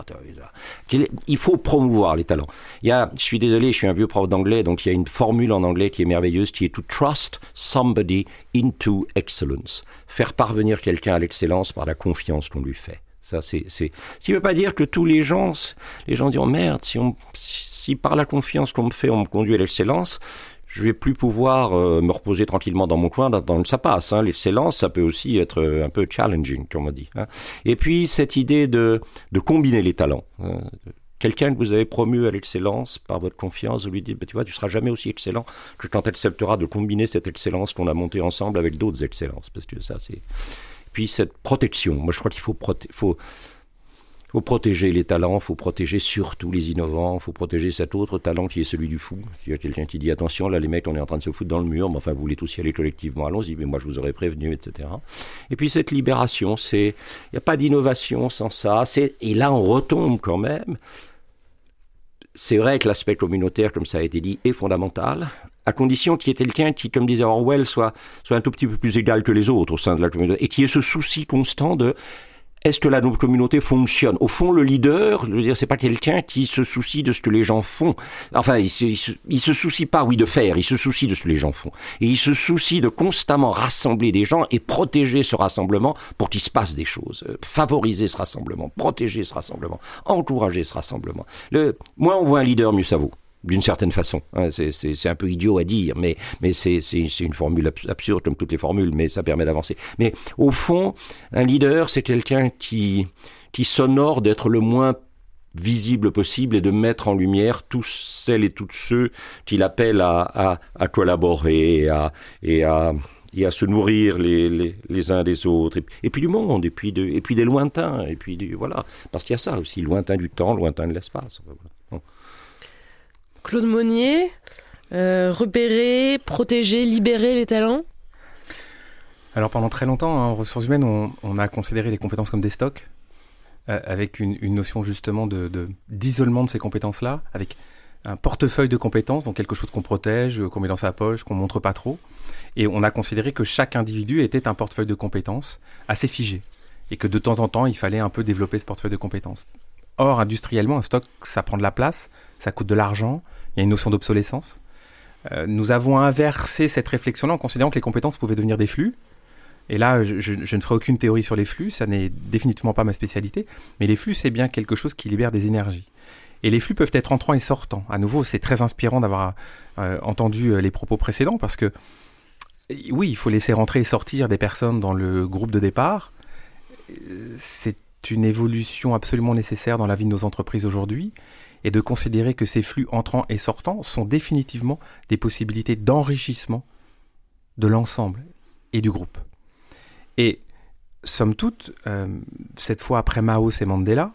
Il faut promouvoir les talents. Il y a, je suis désolé, je suis un vieux prof d'anglais, donc il y a une formule en anglais qui est merveilleuse, qui est to trust somebody into excellence. Faire parvenir quelqu'un à l'excellence par la confiance qu'on lui fait. Ça, c'est, c'est, ce qui veut pas dire que tous les gens, les gens diront merde, si on, si par la confiance qu'on me fait, on me conduit à l'excellence, je vais plus pouvoir euh, me reposer tranquillement dans mon coin dans ça passe. Hein. L'excellence, ça peut aussi être euh, un peu challenging, comme on dit. Hein. Et puis cette idée de, de combiner les talents. Hein. Quelqu'un que vous avez promu à l'excellence par votre confiance, vous lui dites, bah, tu vois, tu seras jamais aussi excellent que quand tu accepteras de combiner cette excellence qu'on a montée ensemble avec d'autres excellences. Parce que ça, c'est... Puis cette protection. Moi, je crois qu'il faut, faut faut protéger les talents, faut protéger surtout les innovants, faut protéger cet autre talent qui est celui du fou. S'il y a quelqu'un qui dit attention, là les mecs, on est en train de se foutre dans le mur, mais enfin vous voulez tous y aller collectivement, allons-y, mais moi je vous aurais prévenu, etc. Et puis cette libération, c'est, il n'y a pas d'innovation sans ça. C'est, et là on retombe quand même. C'est vrai que l'aspect communautaire, comme ça a été dit, est fondamental à condition qu'il y ait quelqu'un qui, comme disait Orwell, soit, soit un tout petit peu plus égal que les autres au sein de la communauté, et qui ait ce souci constant de est-ce que la communauté fonctionne? Au fond, le leader, je veux dire, c'est pas quelqu'un qui se soucie de ce que les gens font. Enfin, il se, il se, soucie pas, oui, de faire. Il se soucie de ce que les gens font. Et il se soucie de constamment rassembler des gens et protéger ce rassemblement pour qu'il se passe des choses. Euh, favoriser ce rassemblement, protéger ce rassemblement, encourager ce rassemblement. Le, moins on voit un leader, mieux ça vaut d'une certaine façon. Hein, c'est un peu idiot à dire, mais, c'est une formule absurde comme toutes les formules, mais ça permet d'avancer. Mais au fond, un leader, c'est quelqu'un qui, s'honore d'être le moins visible possible et de mettre en lumière tous celles et tous ceux qu'il appelle à, collaborer et à, se nourrir les, uns des autres, et, puis du monde, et puis, et puis des lointains, et puis voilà, parce qu'il y a ça aussi, lointain du temps, lointain de l'espace. Claude Monnier, euh, repérer, protéger, libérer les talents Alors pendant très longtemps, hein, en ressources humaines, on, a considéré les compétences comme des stocks, euh, avec une, notion justement de d'isolement de, ces compétences-là, avec un portefeuille de compétences, donc quelque chose qu'on protège, qu'on met dans sa poche, qu'on montre pas trop. Et on a considéré que chaque individu était un portefeuille de compétences assez figé. Et que de temps en temps, il fallait un peu développer ce portefeuille de compétences. Or, industriellement, un stock, ça prend de la place, ça coûte de l'argent, il y a une notion d'obsolescence. Euh, nous avons inversé cette réflexion-là en considérant que les compétences pouvaient devenir des flux. Et là, je, ne ferai aucune théorie sur les flux, ça n'est définitivement pas ma spécialité, mais les flux, c'est bien quelque chose qui libère des énergies. Et les flux peuvent être entrants et sortants. À nouveau, c'est très inspirant d'avoir euh, entendu euh, les propos précédents parce que oui, il faut laisser rentrer et sortir des personnes dans le groupe de départ. C'est une évolution absolument nécessaire dans la vie de nos entreprises aujourd'hui et de considérer que ces flux entrants et sortants sont définitivement des possibilités d'enrichissement de l'ensemble et du groupe. Et somme toute, euh, cette fois après Mao et Mandela,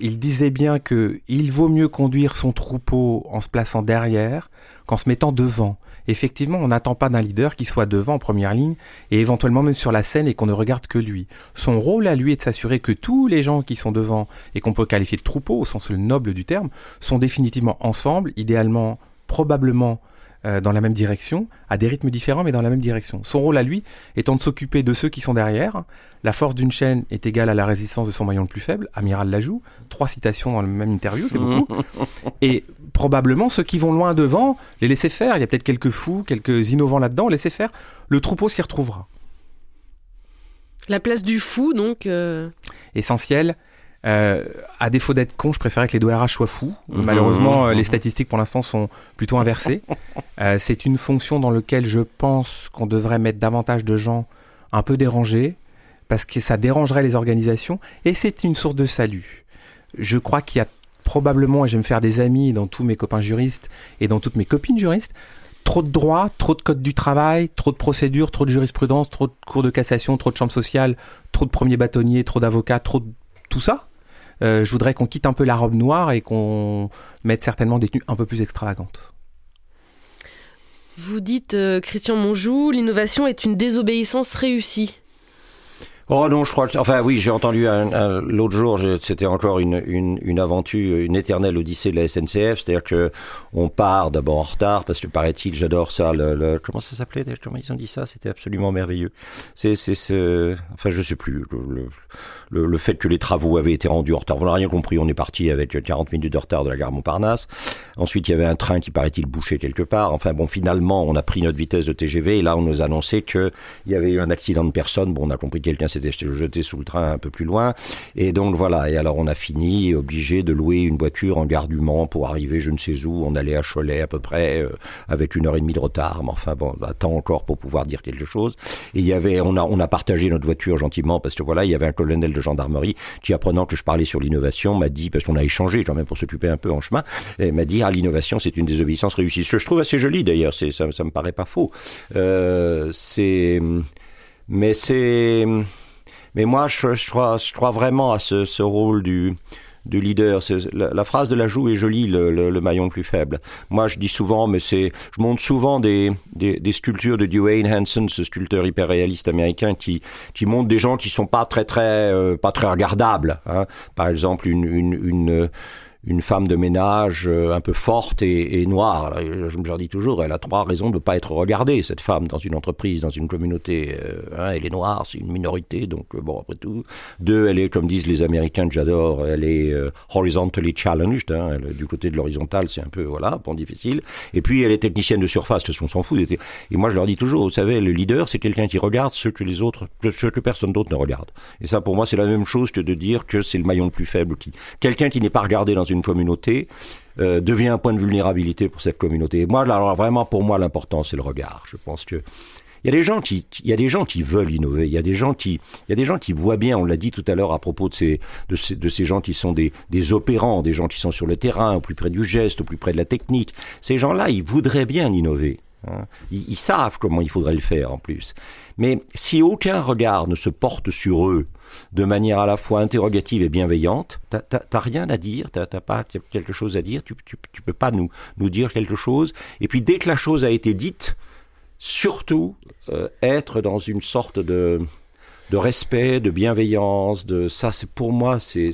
il disait bien que il vaut mieux conduire son troupeau en se plaçant derrière qu'en se mettant devant. Effectivement, on n'attend pas d'un leader qui soit devant en première ligne et éventuellement même sur la scène et qu'on ne regarde que lui. Son rôle à lui est de s'assurer que tous les gens qui sont devant et qu'on peut qualifier de troupeau au sens le noble du terme sont définitivement ensemble, idéalement probablement euh, dans la même direction, à des rythmes différents mais dans la même direction. Son rôle à lui étant de s'occuper de ceux qui sont derrière. La force d'une chaîne est égale à la résistance de son maillon le plus faible. Amiral l'ajout. Trois citations dans le même interview, c'est beaucoup. Et probablement ceux qui vont loin devant, les laisser faire. Il y a peut-être quelques fous, quelques innovants là-dedans, laisser faire. Le troupeau s'y retrouvera. La place du fou, donc. Euh, essentiel. Euh, à défaut d'être con, je préférais que les DORH soient fous. Mhm. Malheureusement, euh, les statistiques pour l'instant sont plutôt inversées. Euh, c'est une fonction dans laquelle je pense qu'on devrait mettre davantage de gens un peu dérangés, parce que ça dérangerait les organisations, et c'est une source de salut. Je crois qu'il y a probablement, et je vais me faire des amis dans tous mes copains juristes et dans toutes mes copines juristes, trop de droits, trop de codes du travail, trop de procédures, trop de jurisprudence, trop de cours de cassation, trop de chambres sociales, trop de premiers bâtonniers, trop d'avocats, trop de tout ça. Euh, je voudrais qu'on quitte un peu la robe noire et qu'on mette certainement des tenues un peu plus extravagantes. Vous dites, euh, Christian Monjou, l'innovation est une désobéissance réussie. Oh non, je crois que... Enfin oui, j'ai entendu l'autre jour, c'était encore une, une, une, aventure, une éternelle odyssée de la SNCF, c'est-à-dire que on part d'abord en retard, parce que paraît-il, j'adore ça, le, comment ça s'appelait Comment ils ont dit ça C'était absolument merveilleux. C'est... c'est enfin, je sais plus. Le, le, le, fait que les travaux avaient été rendus en retard. On n'a rien compris. On est parti avec 40 minutes de retard de la gare Montparnasse. Ensuite, il y avait un train qui paraît-il bouché quelque part. Enfin bon, finalement, on a pris notre vitesse de TGV et là, on nous annonçait qu'il y avait eu un accident de personne. Bon, on a compris que quelqu'un s'était jeté sous le train un peu plus loin. Et donc voilà. Et alors, on a fini obligé de louer une voiture en gare du Mans pour arriver je ne sais où. On allait à Cholet à peu près euh, avec une heure et demie de retard. Mais enfin bon, attend encore pour pouvoir dire quelque chose. Et il y avait, on a, on a partagé notre voiture gentiment parce que voilà, il y avait un colonel de gendarmerie qui, apprenant que je parlais sur l'innovation, m'a dit, parce qu'on a échangé quand même pour s'occuper un peu en chemin, m'a dit, ah, l'innovation, c'est une désobéissance réussie. Ce que je trouve assez joli d'ailleurs, ça, ça me paraît pas faux. Euh, c'est, mais c'est, mais moi, je, crois, vraiment à ce, rôle du, leader. La, phrase de la joue est jolie, le, maillon le plus faible. Moi, je dis souvent, mais c'est, je montre souvent des, sculptures de Dwayne Hanson, ce sculpteur hyper réaliste américain, qui, qui montre des gens qui sont pas très très euh, pas très regardables. Hein. Par exemple, une, une une femme de ménage euh, un peu forte et, noire. je leur dis toujours, elle a trois raisons de ne pas être regardée, cette femme, dans une entreprise, dans une communauté. Euh, hein, elle est noire, c'est une minorité, donc euh, bon, après tout. Deux, elle est, comme disent les Américains j'adore, elle est horizontally challenged. Hein, du côté de l'horizontale, c'est un peu, voilà, bon, difficile. Et puis, elle est technicienne de surface, parce qu'on s'en fout. Et moi, je leur dis toujours, vous savez, le leader, c'est quelqu'un qui regarde ce que les autres, ce que personne d'autre ne regarde. Et ça, pour moi, c'est la même chose que de dire que c'est le maillon le plus faible. Quelqu'un qui n'est pas regardé dans une communauté euh, devient un point de vulnérabilité pour cette communauté. Et moi, alors vraiment, pour moi, l'important, c'est le regard. Je pense que il y a des gens qui, il y a des gens qui veulent innover. Il y a des gens qui, il y a des gens qui voient bien. On l'a dit tout à l'heure à propos de ces, de ces, gens qui sont des, des opérants, des gens qui sont sur le terrain, au plus près du geste, au plus près de la technique. Ces gens-là, ils voudraient bien innover. Hein. Ils, savent comment il faudrait le faire en plus. Mais si aucun regard ne se porte sur eux de manière à la fois interrogative et bienveillante. T'as rien à dire, t'as pas quelque chose à dire, tu, tu, tu, peux pas nous, nous dire quelque chose. Et puis dès que la chose a été dite, surtout euh, être dans une sorte de, de respect, de bienveillance, de ça, c'est pour moi, c'est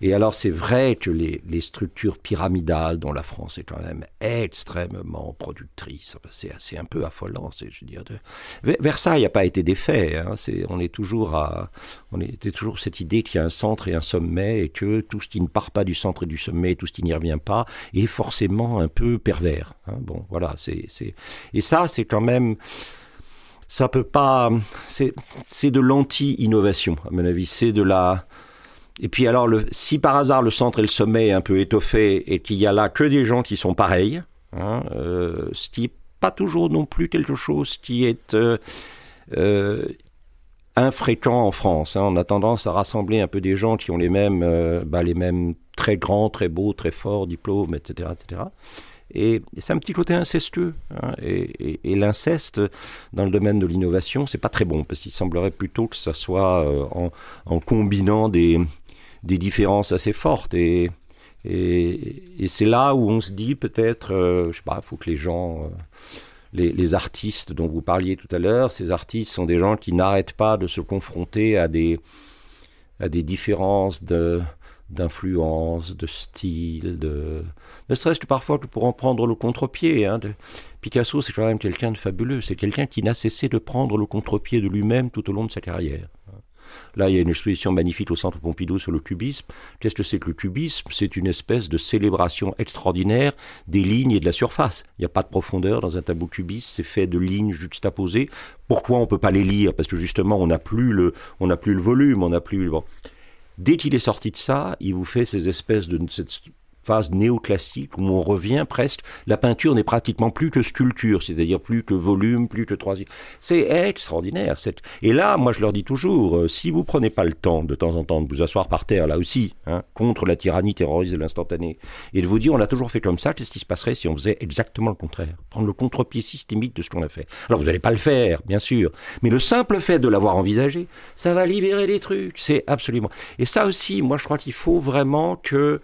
et alors c'est vrai que les, structures pyramidales dont la France est quand même extrêmement productrice, c'est assez un peu affolant. Je veux dire, de... Versailles n'a pas été défait. Hein, c'est, on est toujours à, on était toujours cette idée qu'il y a un centre et un sommet et que tout ce qui ne part pas du centre et du sommet, tout ce qui n'y revient pas, est forcément un peu pervers. Hein. Bon, voilà, c'est, c'est et ça c'est quand même ça peut pas. C'est, c'est de l'anti-innovation, à mon avis. C'est de la. Et puis alors, si par hasard le centre et le sommet est un peu étoffé et qu'il y a là que des gens qui sont pareils, hein, euh, ce qui n'est pas toujours non plus quelque chose qui est euh, euh, infréquent en France. Hein. On a tendance à rassembler un peu des gens qui ont les mêmes, bah, les mêmes très grands, très beaux, très forts diplômes, etc., etc. Et, c'est un petit côté incestueux. Hein, et, l'inceste dans le domaine de l'innovation, c'est pas très bon parce qu'il semblerait plutôt que ça soit en, combinant des, des différences assez fortes. Et, et, c'est là où on se dit peut-être, euh, je sais pas, il faut que les gens, euh, les, artistes dont vous parliez tout à l'heure, ces artistes sont des gens qui n'arrêtent pas de se confronter à des, à des différences de d'influence, de style, de ne serait-ce que parfois pour en prendre le contre-pied. Hein, de... Picasso, c'est quand même quelqu'un de fabuleux. C'est quelqu'un qui n'a cessé de prendre le contre-pied de lui-même tout au long de sa carrière. Là, il y a une exposition magnifique au Centre Pompidou sur le cubisme. Qu'est-ce que c'est que le cubisme? C'est une espèce de célébration extraordinaire des lignes et de la surface. Il n'y a pas de profondeur dans un tableau cubiste, c'est fait de lignes juxtaposées. Pourquoi on ne peut pas les lire? Parce que justement, on n'a plus le, plus le volume, on n'a plus. Bon. Dès qu'il est sorti de ça, il vous fait ces espèces de phase néoclassique où on revient presque. La peinture n'est pratiquement plus que sculpture, c'est-à-dire plus que volume, plus que troisième. C'est extraordinaire. Et là, moi, je leur dis toujours, euh, si vous prenez pas le temps de temps en temps de vous asseoir par terre, là aussi, hein, contre la tyrannie terroriste de l'instantané, et de vous dire, on l'a toujours fait comme ça, qu'est-ce qui se passerait si on faisait exactement le contraire? Prendre le contre-pied systémique de ce qu'on a fait. Alors, vous n'allez pas le faire, bien sûr, mais le simple fait de l'avoir envisagé, ça va libérer les trucs. C'est absolument. Et ça aussi, moi, je crois qu'il faut vraiment que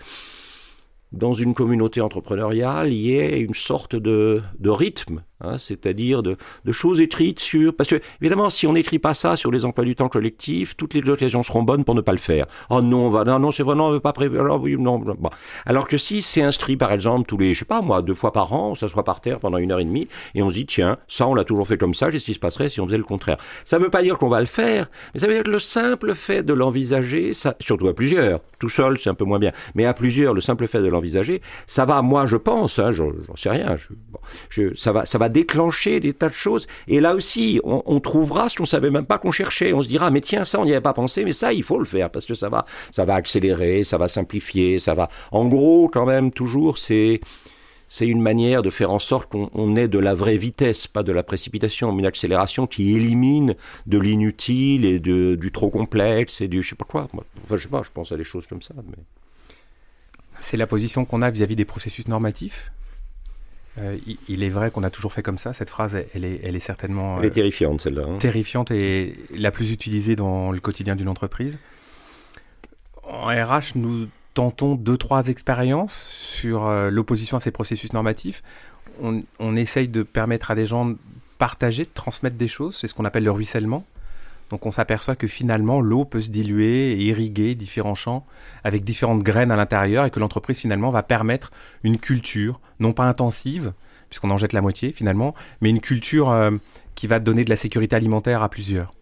dans une communauté entrepreneuriale, il y ait une sorte de, de rythme Hein, c'est-à-dire de, choses écrites sur... Parce que, évidemment, si on n'écrit pas ça sur les emplois du temps collectifs, toutes les occasions seront bonnes pour ne pas le faire. Oh non, va, non, non c'est vraiment, on veut pas prévoir... Alors, oui, non, bon. Alors que si c'est inscrit, par exemple, tous les, je sais pas moi, deux fois par an, on s'assoit par terre pendant une heure et demie, et on se dit, tiens, ça, on l'a toujours fait comme ça, qu'est-ce qui se passerait si on faisait le contraire? Ça ne veut pas dire qu'on va le faire, mais ça veut dire que le simple fait de l'envisager, surtout à plusieurs, tout seul, c'est un peu moins bien, mais à plusieurs, le simple fait de l'envisager, ça va, moi, je pense, hein, j'en sais rien, ça va, ça va déclencher des tas de choses. Et là aussi, on, trouvera ce qu'on savait même pas qu'on cherchait. On se dira, mais tiens, ça, on n'y avait pas pensé, mais ça, il faut le faire parce que ça va, ça va accélérer, ça va simplifier, ça va. En gros, quand même, toujours, c'est c'est une manière de faire en sorte qu'on ait de la vraie vitesse, pas de la précipitation, mais une accélération qui élimine de l'inutile et de, du trop complexe et du je sais pas quoi. Enfin, je sais pas, je pense à des choses comme ça. Mais... C'est la position qu'on a vis à -vis des processus normatifs? Euh, il est vrai qu'on a toujours fait comme ça. Cette phrase, elle est, elle est certainement. Elle est euh, terrifiante, celle-là. Hein. Terrifiante et la plus utilisée dans le quotidien d'une entreprise. En RH, nous tentons deux, trois expériences sur euh, l'opposition à ces processus normatifs. On, on, essaye de permettre à des gens de partager, de transmettre des choses. C'est ce qu'on appelle le ruissellement. Donc on s'aperçoit que finalement l'eau peut se diluer et irriguer différents champs avec différentes graines à l'intérieur et que l'entreprise finalement va permettre une culture, non pas intensive, puisqu'on en jette la moitié finalement, mais une culture euh, qui va donner de la sécurité alimentaire à plusieurs.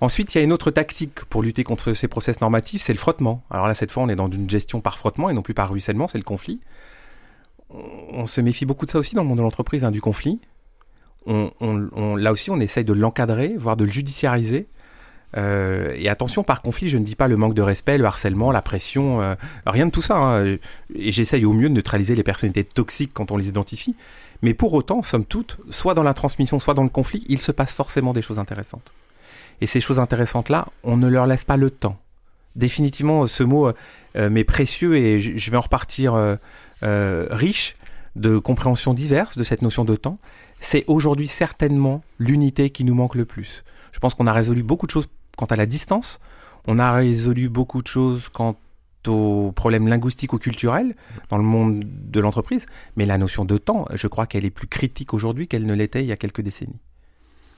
Ensuite, il y a une autre tactique pour lutter contre ces process normatifs, c'est le frottement. Alors là, cette fois, on est dans une gestion par frottement et non plus par ruissellement, c'est le conflit. On se méfie beaucoup de ça aussi dans le monde de l'entreprise, hein, du conflit on, là aussi, on essaye de l'encadrer, voire de le judiciariser. Euh, et attention, par conflit, je ne dis pas le manque de respect, le harcèlement, la pression, euh, rien de tout ça. Hein. Et j'essaye au mieux de neutraliser les personnalités toxiques quand on les identifie. Mais pour autant, somme toute, soit dans la transmission, soit dans le conflit, il se passe forcément des choses intéressantes. Et ces choses intéressantes-là, on ne leur laisse pas le temps. Définitivement, ce mot euh, m'est précieux et je vais en repartir riche de compréhensions diverses de cette notion de temps c'est aujourd'hui certainement l'unité qui nous manque le plus. Je pense qu'on a résolu beaucoup de choses quant à la distance, on a résolu beaucoup de choses quant aux problèmes linguistiques ou culturels dans le monde de l'entreprise, mais la notion de temps, je crois qu'elle est plus critique aujourd'hui qu'elle ne l'était il y a quelques décennies.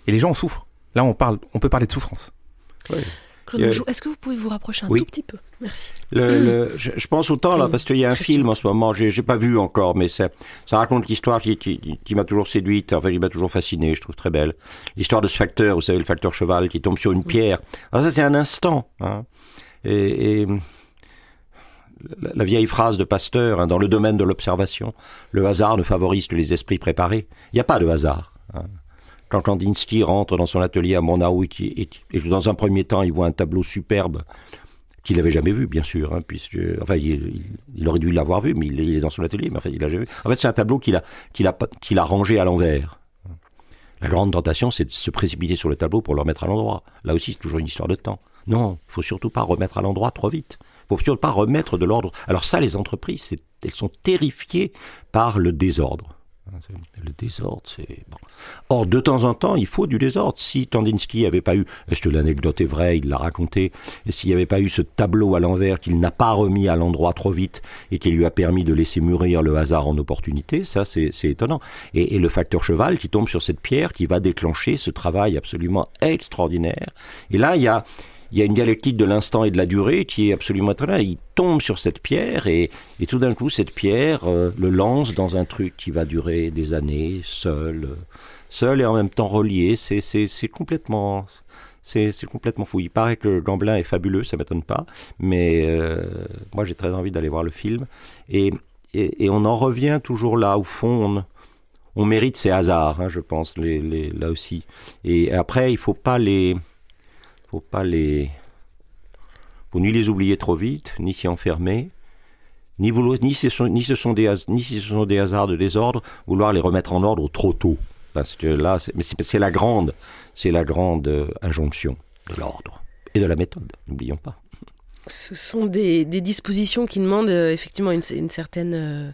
Et les gens en souffrent. Là, on, parle, on peut parler de souffrance. Oui. Est-ce que vous pouvez vous rapprocher un tout petit peu? Merci. je, pense autant là parce qu'il y a un film en ce moment, j'ai, j'ai pas vu encore, mais ça, ça raconte l'histoire qui, qui, m'a toujours séduite, enfin qui m'a toujours fasciné, je trouve très belle. L'histoire de ce facteur, vous savez, le facteur cheval qui tombe sur une pierre. Alors ça c'est un instant. Hein. Et, la, vieille phrase de Pasteur, hein, dans le domaine de l'observation, le hasard ne favorise que les esprits préparés. Il n'y a pas de hasard. Hein quand Kandinsky rentre dans son atelier à Monau et, et, dans un premier temps il voit un tableau superbe qu'il n'avait jamais vu, bien sûr, hein, puisque, enfin, il, aurait dû l'avoir vu, mais il, est dans son atelier, mais en fait, il l'a jamais vu. En fait, c'est un tableau qu'il a, rangé à l'envers. La grande tentation, c'est de se précipiter sur le tableau pour le remettre à l'endroit. Là aussi, c'est toujours une histoire de temps. Non, il faut surtout pas remettre à l'endroit trop vite. Il faut surtout pas remettre de l'ordre. Alors ça, les entreprises, elles sont terrifiées par le désordre. Le désordre, c'est bon. Or, de temps en temps, il faut du désordre. Si Tandinsky n'avait pas eu, est-ce que l'anecdote est vraie, il l'a raconté, s'il n'y avait pas eu ce tableau à l'envers qu'il n'a pas remis à l'endroit trop vite et qui lui a permis de laisser mûrir le hasard en opportunité, ça c'est étonnant. Et, et, le facteur cheval qui tombe sur cette pierre qui va déclencher ce travail absolument extraordinaire. Et là, il y a, il y a une dialectique de l'instant et de la durée qui est absolument étonnante. Il tombe sur cette pierre et, tout d'un coup, cette pierre euh, le lance dans un truc qui va durer des années, seul, seul et en même temps relié. C'est complètement, C'est complètement fou. Il paraît que Gamblin est fabuleux, ça m'étonne pas, mais euh, moi j'ai très envie d'aller voir le film. Et, et, on en revient toujours là, au fond, on, mérite ces hasards, hein, je pense, les, là aussi. Et après, il faut pas les, faut pas les, faut ni les oublier trop vite, ni s'y enfermer ni, ni, ce sont, ni, ce sont des, ni si ce sont des hasards de désordre, vouloir les remettre en ordre trop tôt. Parce que là, c'est la grande, c'est la grande euh, injonction de l'ordre et de la méthode, n'oublions pas. Ce sont des, dispositions qui demandent euh, effectivement une, certaine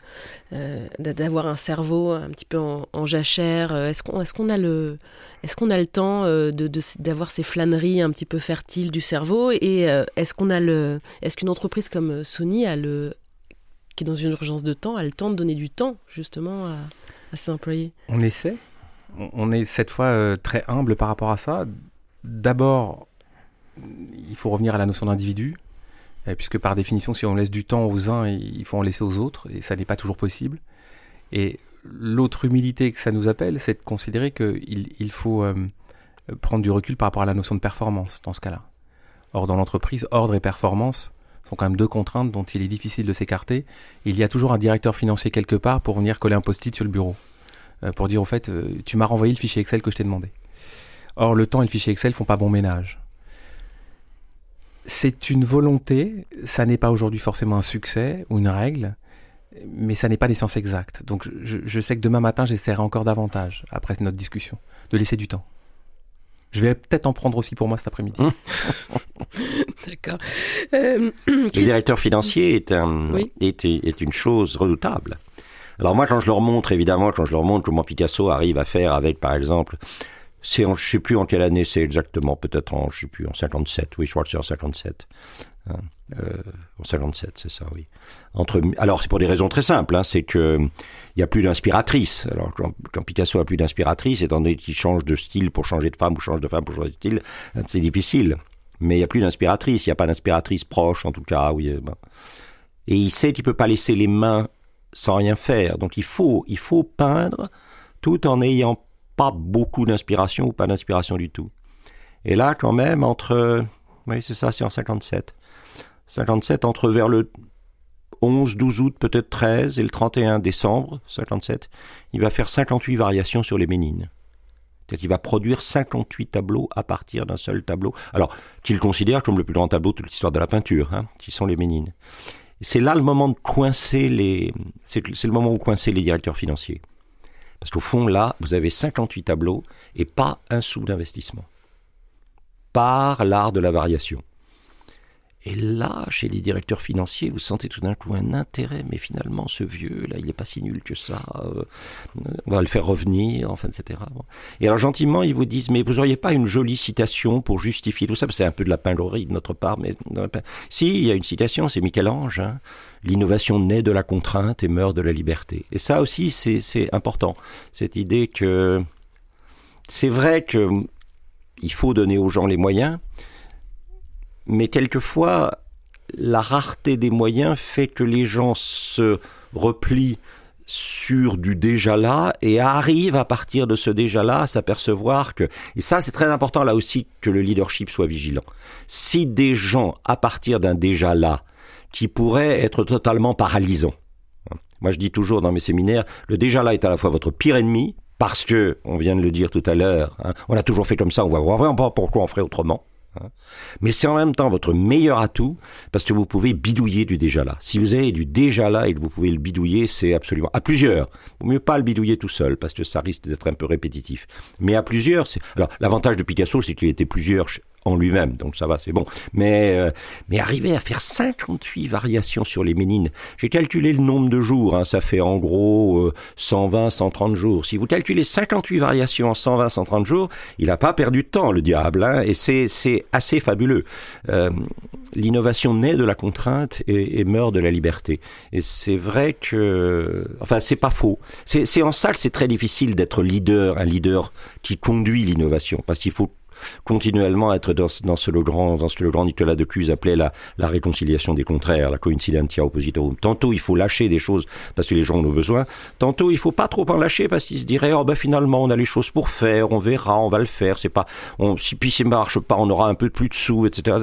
euh, d'avoir un cerveau un petit peu en, jachère. Est-ce qu'on a le est-ce a le temps d'avoir ces flâneries un petit peu fertiles du cerveau et est-ce qu'on est-ce qu'une entreprise comme Sony a le qui est dans une urgence de temps a le temps de donner du temps justement à ses employés? On essaie on est cette fois euh, très humble par rapport à ça. D'abord, il faut revenir à la notion d'individu, euh, puisque par définition, si on laisse du temps aux uns, il faut en laisser aux autres, et ça n'est pas toujours possible. Et l'autre humilité que ça nous appelle, c'est de considérer qu'il il faut euh, prendre du recul par rapport à la notion de performance dans ce cas-là. Or, dans l'entreprise, ordre et performance sont quand même deux contraintes dont il est difficile de s'écarter. Il y a toujours un directeur financier quelque part pour venir coller un post-it sur le bureau. Euh, pour dire au fait, euh, tu m'as renvoyé le fichier Excel que je t'ai demandé. Or, le temps et le fichier Excel font pas bon ménage. C'est une volonté, ça n'est pas aujourd'hui forcément un succès ou une règle, mais ça n'est pas des sciences exactes. Donc je, sais que demain matin, j'essaierai encore davantage, après notre discussion, de laisser du temps. Je vais peut-être en prendre aussi pour moi cet après-midi. D'accord. Euh, le directeur financier est, est, une chose redoutable. Alors moi, quand je leur montre, évidemment, quand je leur montre comment Picasso arrive à faire avec, par exemple, c'est je sais plus en quelle année c'est exactement, peut-être en, je sais plus, en 57, oui, je crois que c'est en 57. Hein, euh, en 57, c'est ça, oui. Entre, alors c'est pour des raisons très simples, hein, c'est que il y a plus d'inspiratrice. Alors quand, Picasso a plus d'inspiratrice, étant donné qu'il change de style pour changer de femme ou change de femme pour changer de style, euh, c'est difficile. Mais il y a plus d'inspiratrice, il n'y a pas d'inspiratrice proche en tout cas, oui. Euh, Et il sait qu'il peut pas laisser les mains sans rien faire. Donc il faut, il faut peindre tout en n'ayant pas beaucoup d'inspiration ou pas d'inspiration du tout. Et là, quand même, entre, oui, c'est ça, c'est en 57. 57, entre vers le 11, 12 août, peut-être 13, et le 31 décembre 57, il va faire 58 variations sur les Ménines. C'est-à-dire qu'il va produire 58 tableaux à partir d'un seul tableau. Alors, qu'il considère comme le plus grand tableau de l'histoire de la peinture, hein, qui sont les Ménines c'est là le moment de coincer les, c'est le moment où coincer les directeurs financiers. Parce qu'au fond, là, vous avez 58 tableaux et pas un sou d'investissement. Par l'art de la variation. Et là, chez les directeurs financiers, vous sentez tout d'un coup un intérêt, mais finalement, ce vieux, là, il n'est pas si nul que ça, euh, on va le faire revenir, enfin, etc. Et alors, gentiment, ils vous disent, mais vous n'auriez pas une jolie citation pour justifier tout ça? C'est un peu de la pinglerie de notre part, mais si, il y a une citation, c'est Michel-Ange, hein. L'innovation naît de la contrainte et meurt de la liberté. Et ça aussi, c'est important, cette idée que c'est vrai que il faut donner aux gens les moyens, mais quelquefois, la rareté des moyens fait que les gens se replient sur du déjà là et arrivent à partir de ce déjà là à s'apercevoir que et ça c'est très important là aussi que le leadership soit vigilant. Si des gens à partir d'un déjà là qui pourrait être totalement paralysant. Moi je dis toujours dans mes séminaires, le déjà là est à la fois votre pire ennemi parce que on vient de le dire tout à l'heure, hein, on a toujours fait comme ça, on va voir vraiment pas pourquoi on ferait autrement. Hein. Mais c'est en même temps votre meilleur atout parce que vous pouvez bidouiller du déjà là. Si vous avez du déjà là et que vous pouvez le bidouiller, c'est absolument à plusieurs. Vaut mieux pas le bidouiller tout seul parce que ça risque d'être un peu répétitif. Mais à plusieurs, c'est alors l'avantage de Picasso, c'est qu'il était plusieurs en lui-même, donc ça va, c'est bon. Mais, euh, mais arriver à faire 58 variations sur les Ménines, j'ai calculé le nombre de jours, hein, ça fait en gros 120, euh, 130 jours. Si vous calculez 58 variations en 120, 130 jours, il n'a pas perdu de temps, le diable, hein, et c'est assez fabuleux. Euh, l'innovation naît de la contrainte et, meurt de la liberté. Et c'est vrai que, enfin, c'est pas faux. C'est en ça que c'est très difficile d'être leader, un leader qui conduit l'innovation, parce qu'il faut continuellement être dans, dans ce le grand, dans ce Nicolas de Cluse appelait la, la réconciliation des contraires, la coincidentia oppositorum. Tantôt il faut lâcher des choses parce que les gens en ont besoin, tantôt il faut pas trop en lâcher parce qu'ils se diraient oh ben finalement on a les choses pour faire, on verra, on va le faire, c'est pas, on, si puis ça marche pas, on aura un peu plus de sous, etc.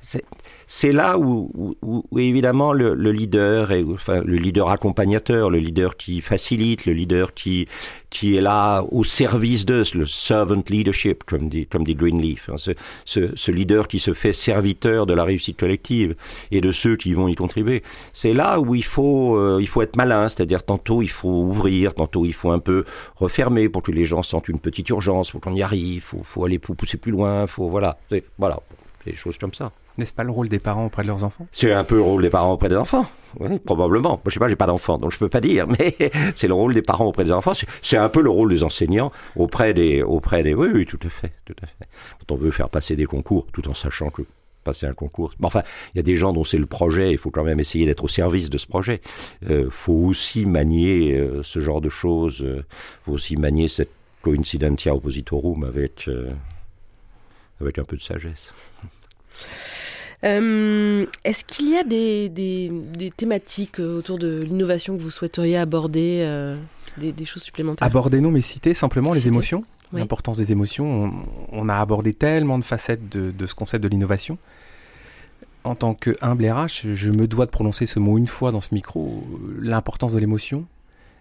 C'est, c'est là où, évidemment le, leader, et, enfin le leader accompagnateur, le leader qui facilite, le leader qui qui est là au service de le servant leadership, comme dit comme dit Greenleaf, hein, ce, leader qui se fait serviteur de la réussite collective et de ceux qui vont y contribuer. C'est là où il faut euh, il faut être malin, c'est-à-dire tantôt il faut ouvrir, tantôt il faut un peu refermer pour que les gens sentent une petite urgence, faut qu'on y arrive, faut faut aller pousser plus loin, faut voilà, voilà, des choses comme ça. N'est-ce pas le rôle des parents auprès de leurs enfants? C'est un peu le rôle des parents auprès des enfants, oui, probablement. Moi, je sais pas, j'ai pas d'enfants, donc je peux pas dire, mais c'est le rôle des parents auprès des enfants. C'est un peu le rôle des enseignants auprès des, auprès des. Oui, oui, tout à fait, tout à fait. Quand on veut faire passer des concours, tout en sachant que passer un concours. Enfin, il y a des gens dont c'est le projet, il faut quand même essayer d'être au service de ce projet. Il euh, faut aussi manier euh, ce genre de choses, euh, faut aussi manier cette coincidentia oppositorum avec, avec un peu de sagesse. Euh, est-ce qu'il y a des, des, thématiques euh, autour de l'innovation que vous souhaiteriez aborder, euh, des, choses supplémentaires? Aborder non, mais citer simplement les émotions, l'importance des émotions. On, a abordé tellement de facettes de, de ce concept de l'innovation. En tant que humble RH, je me dois de prononcer ce mot une fois dans ce micro, l'importance de l'émotion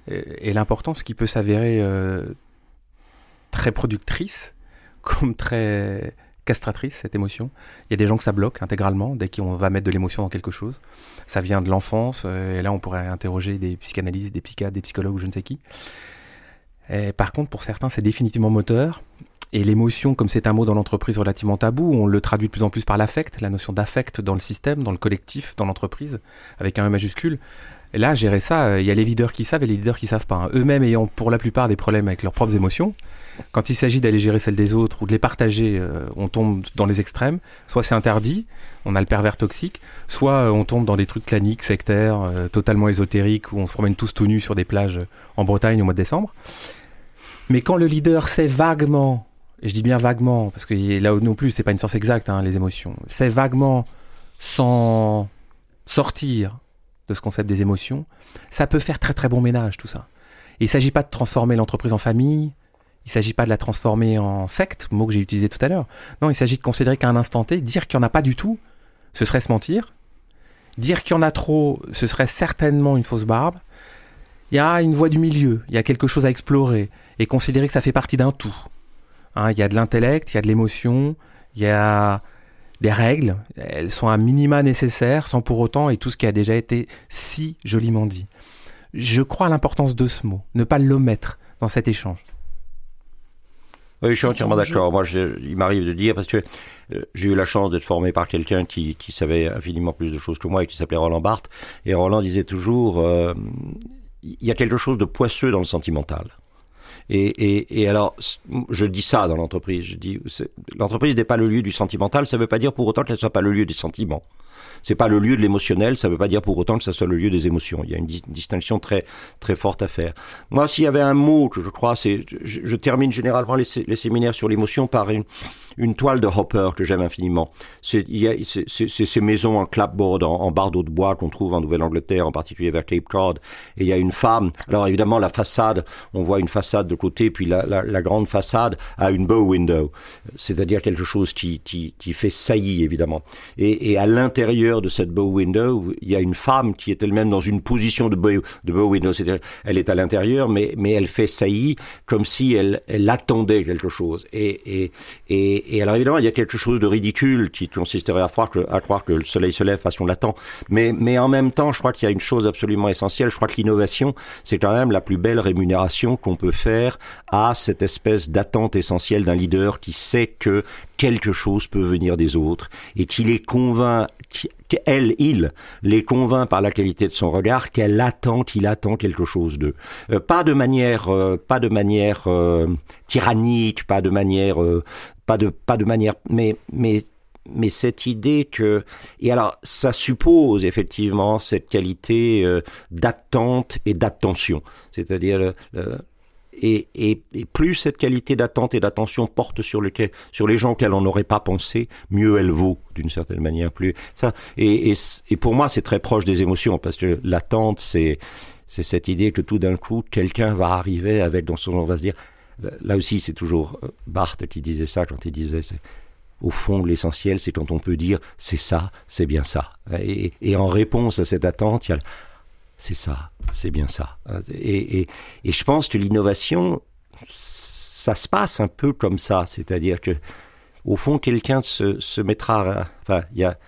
et, l'importance qui peut s'avérer très productrice comme très castratrice, cette émotion. Il y a des gens que ça bloque intégralement dès qu'on va mettre de l'émotion dans quelque chose. Ça vient de l'enfance, euh, et là on pourrait interroger des psychanalystes, des psychiatres, des psychologues je ne sais qui. Par contre, pour certains, c'est définitivement moteur. Et l'émotion, comme c'est un mot dans l'entreprise relativement tabou, on le traduit de plus en plus par l'affect, la notion d'affect dans le système, dans le collectif, dans l'entreprise, avec un E majuscule. Et là, gérer ça, euh, il y a les leaders qui savent et les leaders qui savent pas. Hein. Eux-mêmes ayant pour la plupart des problèmes avec leurs propres émotions, quand il s'agit d'aller gérer celles des autres ou de les partager, euh, on tombe dans les extrêmes. Soit c'est interdit, on a le pervers toxique, soit euh, on tombe dans des trucs claniques, sectaires, totalement ésotériques, où on se promène tous tout nus sur des plages en Bretagne au mois de décembre. Mais quand le leader sait vaguement, et je dis bien vaguement, parce que là non plus, c'est pas une science exacte, hein, les émotions, sait vaguement sans sortir de ce concept des émotions, ça peut faire très très bon ménage tout ça. Il ne s'agit pas de transformer l'entreprise en famille, il ne s'agit pas de la transformer en secte, mot que j'ai utilisé tout à l'heure. Non, il s'agit de considérer qu'à un instant T, dire qu'il n'y en a pas du tout, ce serait se mentir. Dire qu'il y en a trop, ce serait certainement une fausse barbe. Il y a une voie du milieu, il y a quelque chose à explorer et considérer que ça fait partie d'un tout. Hein, il y a de l'intellect, il y a de l'émotion, il y a des règles, elles sont un minima nécessaire sans pour autant et tout ce qui a déjà été si joliment dit. Je crois à l'importance de ce mot, ne pas l'omettre dans cet échange. Oui, je suis entièrement d'accord. Moi, il m'arrive de dire, parce que euh, j'ai eu la chance d'être formé par quelqu'un qui, qui, savait infiniment plus de choses que moi et qui s'appelait Roland Barthes. Et Roland disait toujours, euh, il y a quelque chose de poisseux dans le sentimental. Et, et, et, alors, je dis ça dans l'entreprise. Je dis, l'entreprise n'est pas le lieu du sentimental. Ça ne veut pas dire pour autant qu'elle ne soit pas le lieu des sentiments c'est pas le lieu de l'émotionnel, ça veut pas dire pour autant que ça soit le lieu des émotions. Il y a une, distinction très très forte à faire. Moi, s'il y avait un mot que je crois, c'est je, termine généralement les, les séminaires sur l'émotion par une, une toile de Hopper que j'aime infiniment. C'est ces maisons en clapboard, en, en bardeaux de bois qu'on trouve en Nouvelle-Angleterre, en particulier vers Cape Cod. Et il y a une femme. Alors évidemment, la façade, on voit une façade de côté, puis la, grande façade a une bow window, c'est-à-dire quelque chose qui, fait saillie évidemment. Et, à l'intérieur de cette bow window, il y a une femme qui est elle-même dans une position de bow, window, c'est-à-dire elle est à l'intérieur, mais, elle fait saillie comme si elle, attendait quelque chose. Et, alors évidemment, il y a quelque chose de ridicule qui consisterait à croire que, le soleil se lève parce qu'on l'attend. Mais en même temps, je crois qu'il y a une chose absolument essentielle. Je crois que l'innovation, c'est quand même la plus belle rémunération qu'on peut faire à cette espèce d'attente essentielle d'un leader qui sait que quelque chose peut venir des autres et qui les convainc, qu'elle, il, les convainc par la qualité de son regard qu'elle attend, qu'il attend quelque chose d'eux. Euh, pas de manière, euh, pas de manière euh, tyrannique, pas de manière, pas de, pas de manière, mais, mais mais cette idée que et alors ça suppose effectivement cette qualité d'attente et d'attention, c'est-à-dire et, plus cette qualité d'attente et d'attention porte sur, sur les gens auxquels on n'aurait pas pensé, mieux elle vaut d'une certaine manière. Plus ça et pour moi c'est très proche des émotions parce que l'attente c'est c'est cette idée que tout d'un coup quelqu'un va arriver avec dans son on va se dire là aussi c'est toujours euh, Barthes qui disait ça quand il disait au fond, l'essentiel, c'est quand on peut dire c'est ça, c'est bien ça. Et, et, en réponse à cette attente, il y a c'est ça, c'est bien ça. Et, et, et je pense que l'innovation, ça se passe un peu comme ça, c'est-à-dire que au fond, quelqu'un se, se mettra, enfin, il y a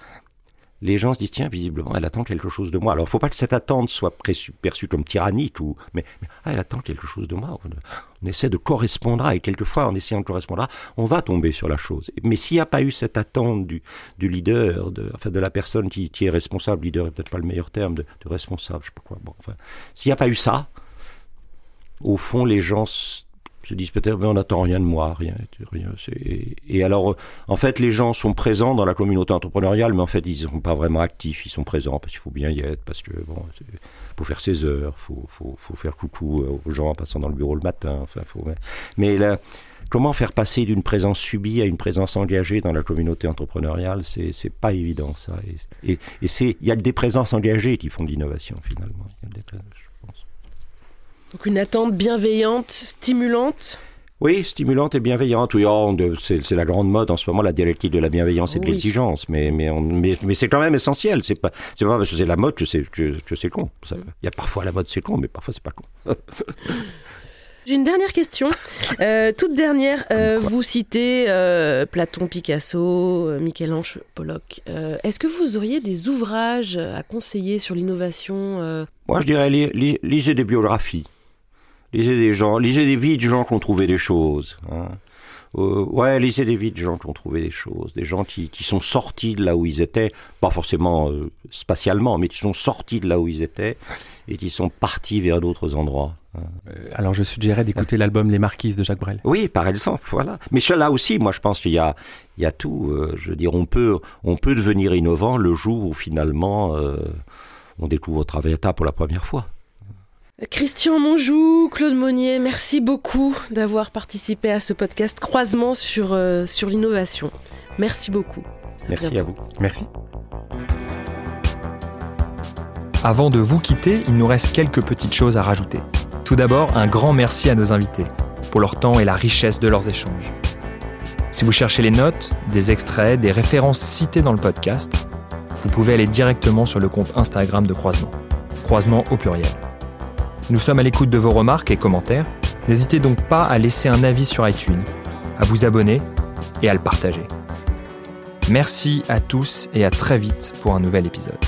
les gens se disent tiens visiblement elle attend quelque chose de moi. Alors faut pas que cette attente soit perçue comme tyrannique ou mais, ah, elle attend quelque chose de moi. On, essaie de correspondre à et quelquefois en essayant de correspondre à, on va tomber sur la chose. Mais s'il n'y a pas eu cette attente du, leader, de enfin de la personne qui, qui est responsable, leader est peut-être pas le meilleur terme de, de responsable, je sais pas quoi. Bon, enfin, s'il n'y a pas eu ça, au fond les gens se disent peut-être mais on n'attend rien de moi, rien, rien. Et alors, en fait, les gens sont présents dans la communauté entrepreneuriale, mais en fait, ils ne sont pas vraiment actifs. Ils sont présents parce qu'il faut bien y être, parce que bon, faut faire ses heures, faut, faut, faut faire coucou aux gens en passant dans le bureau le matin. Enfin, faut. Mais comment faire passer d'une présence subie à une présence engagée dans la communauté entrepreneuriale, c'est c'est pas évident ça. Et, et, il y a des présences engagées qui font de l'innovation finalement. Y a des, donc une attente bienveillante, stimulante oui, stimulante et bienveillante. Oui, oh, c'est la grande mode en ce moment, la dialectique de la bienveillance et de l'exigence. Mais, mais, mais, c'est quand même essentiel. C'est pas, c'est pas parce que c'est la mode que c'est, que, c'est con. Il y a parfois la mode c'est con, mais parfois c'est pas con. J'ai une dernière question. Euh, toute dernière, euh, vous citez euh, Platon, Picasso, Michel-Ange, Pollock. Est-ce que vous auriez des ouvrages à conseiller sur l'innovation Moi, je dirais lisez des biographies lisez des gens, lisez des vies de gens qui ont trouvé des choses. Hein. Euh, ouais, lisez des vies de gens qui ont trouvé des choses, des gens qui, qui sont sortis de là où ils étaient, pas forcément euh, spatialement, mais qui sont sortis de là où ils étaient et qui sont partis vers d'autres endroits. Hein. Euh, alors je suggérais d'écouter l'album Les Marquises de Jacques Brel. Oui, par exemple, voilà. Mais là aussi, moi je pense qu'il y a, il y a tout. Euh, je veux dire, on peut, on peut devenir innovant le jour où finalement on découvre Traviata pour la première fois. Christian Monjou, Claude Monnier, merci beaucoup d'avoir participé à ce podcast Croisement sur, euh, sur l'innovation. Merci beaucoup. merci à vous. Merci. Avant de vous quitter, il nous reste quelques petites choses à rajouter. Tout d'abord, un grand merci à nos invités pour leur temps et la richesse de leurs échanges. Si vous cherchez les notes, des extraits, des références citées dans le podcast, vous pouvez aller directement sur le compte Instagram de Croisement. Croisement au pluriel. Nous sommes à l'écoute de vos remarques et commentaires. N'hésitez donc pas à laisser un avis sur iTunes, à vous abonner et à le partager. Merci à tous et à très vite pour un nouvel épisode.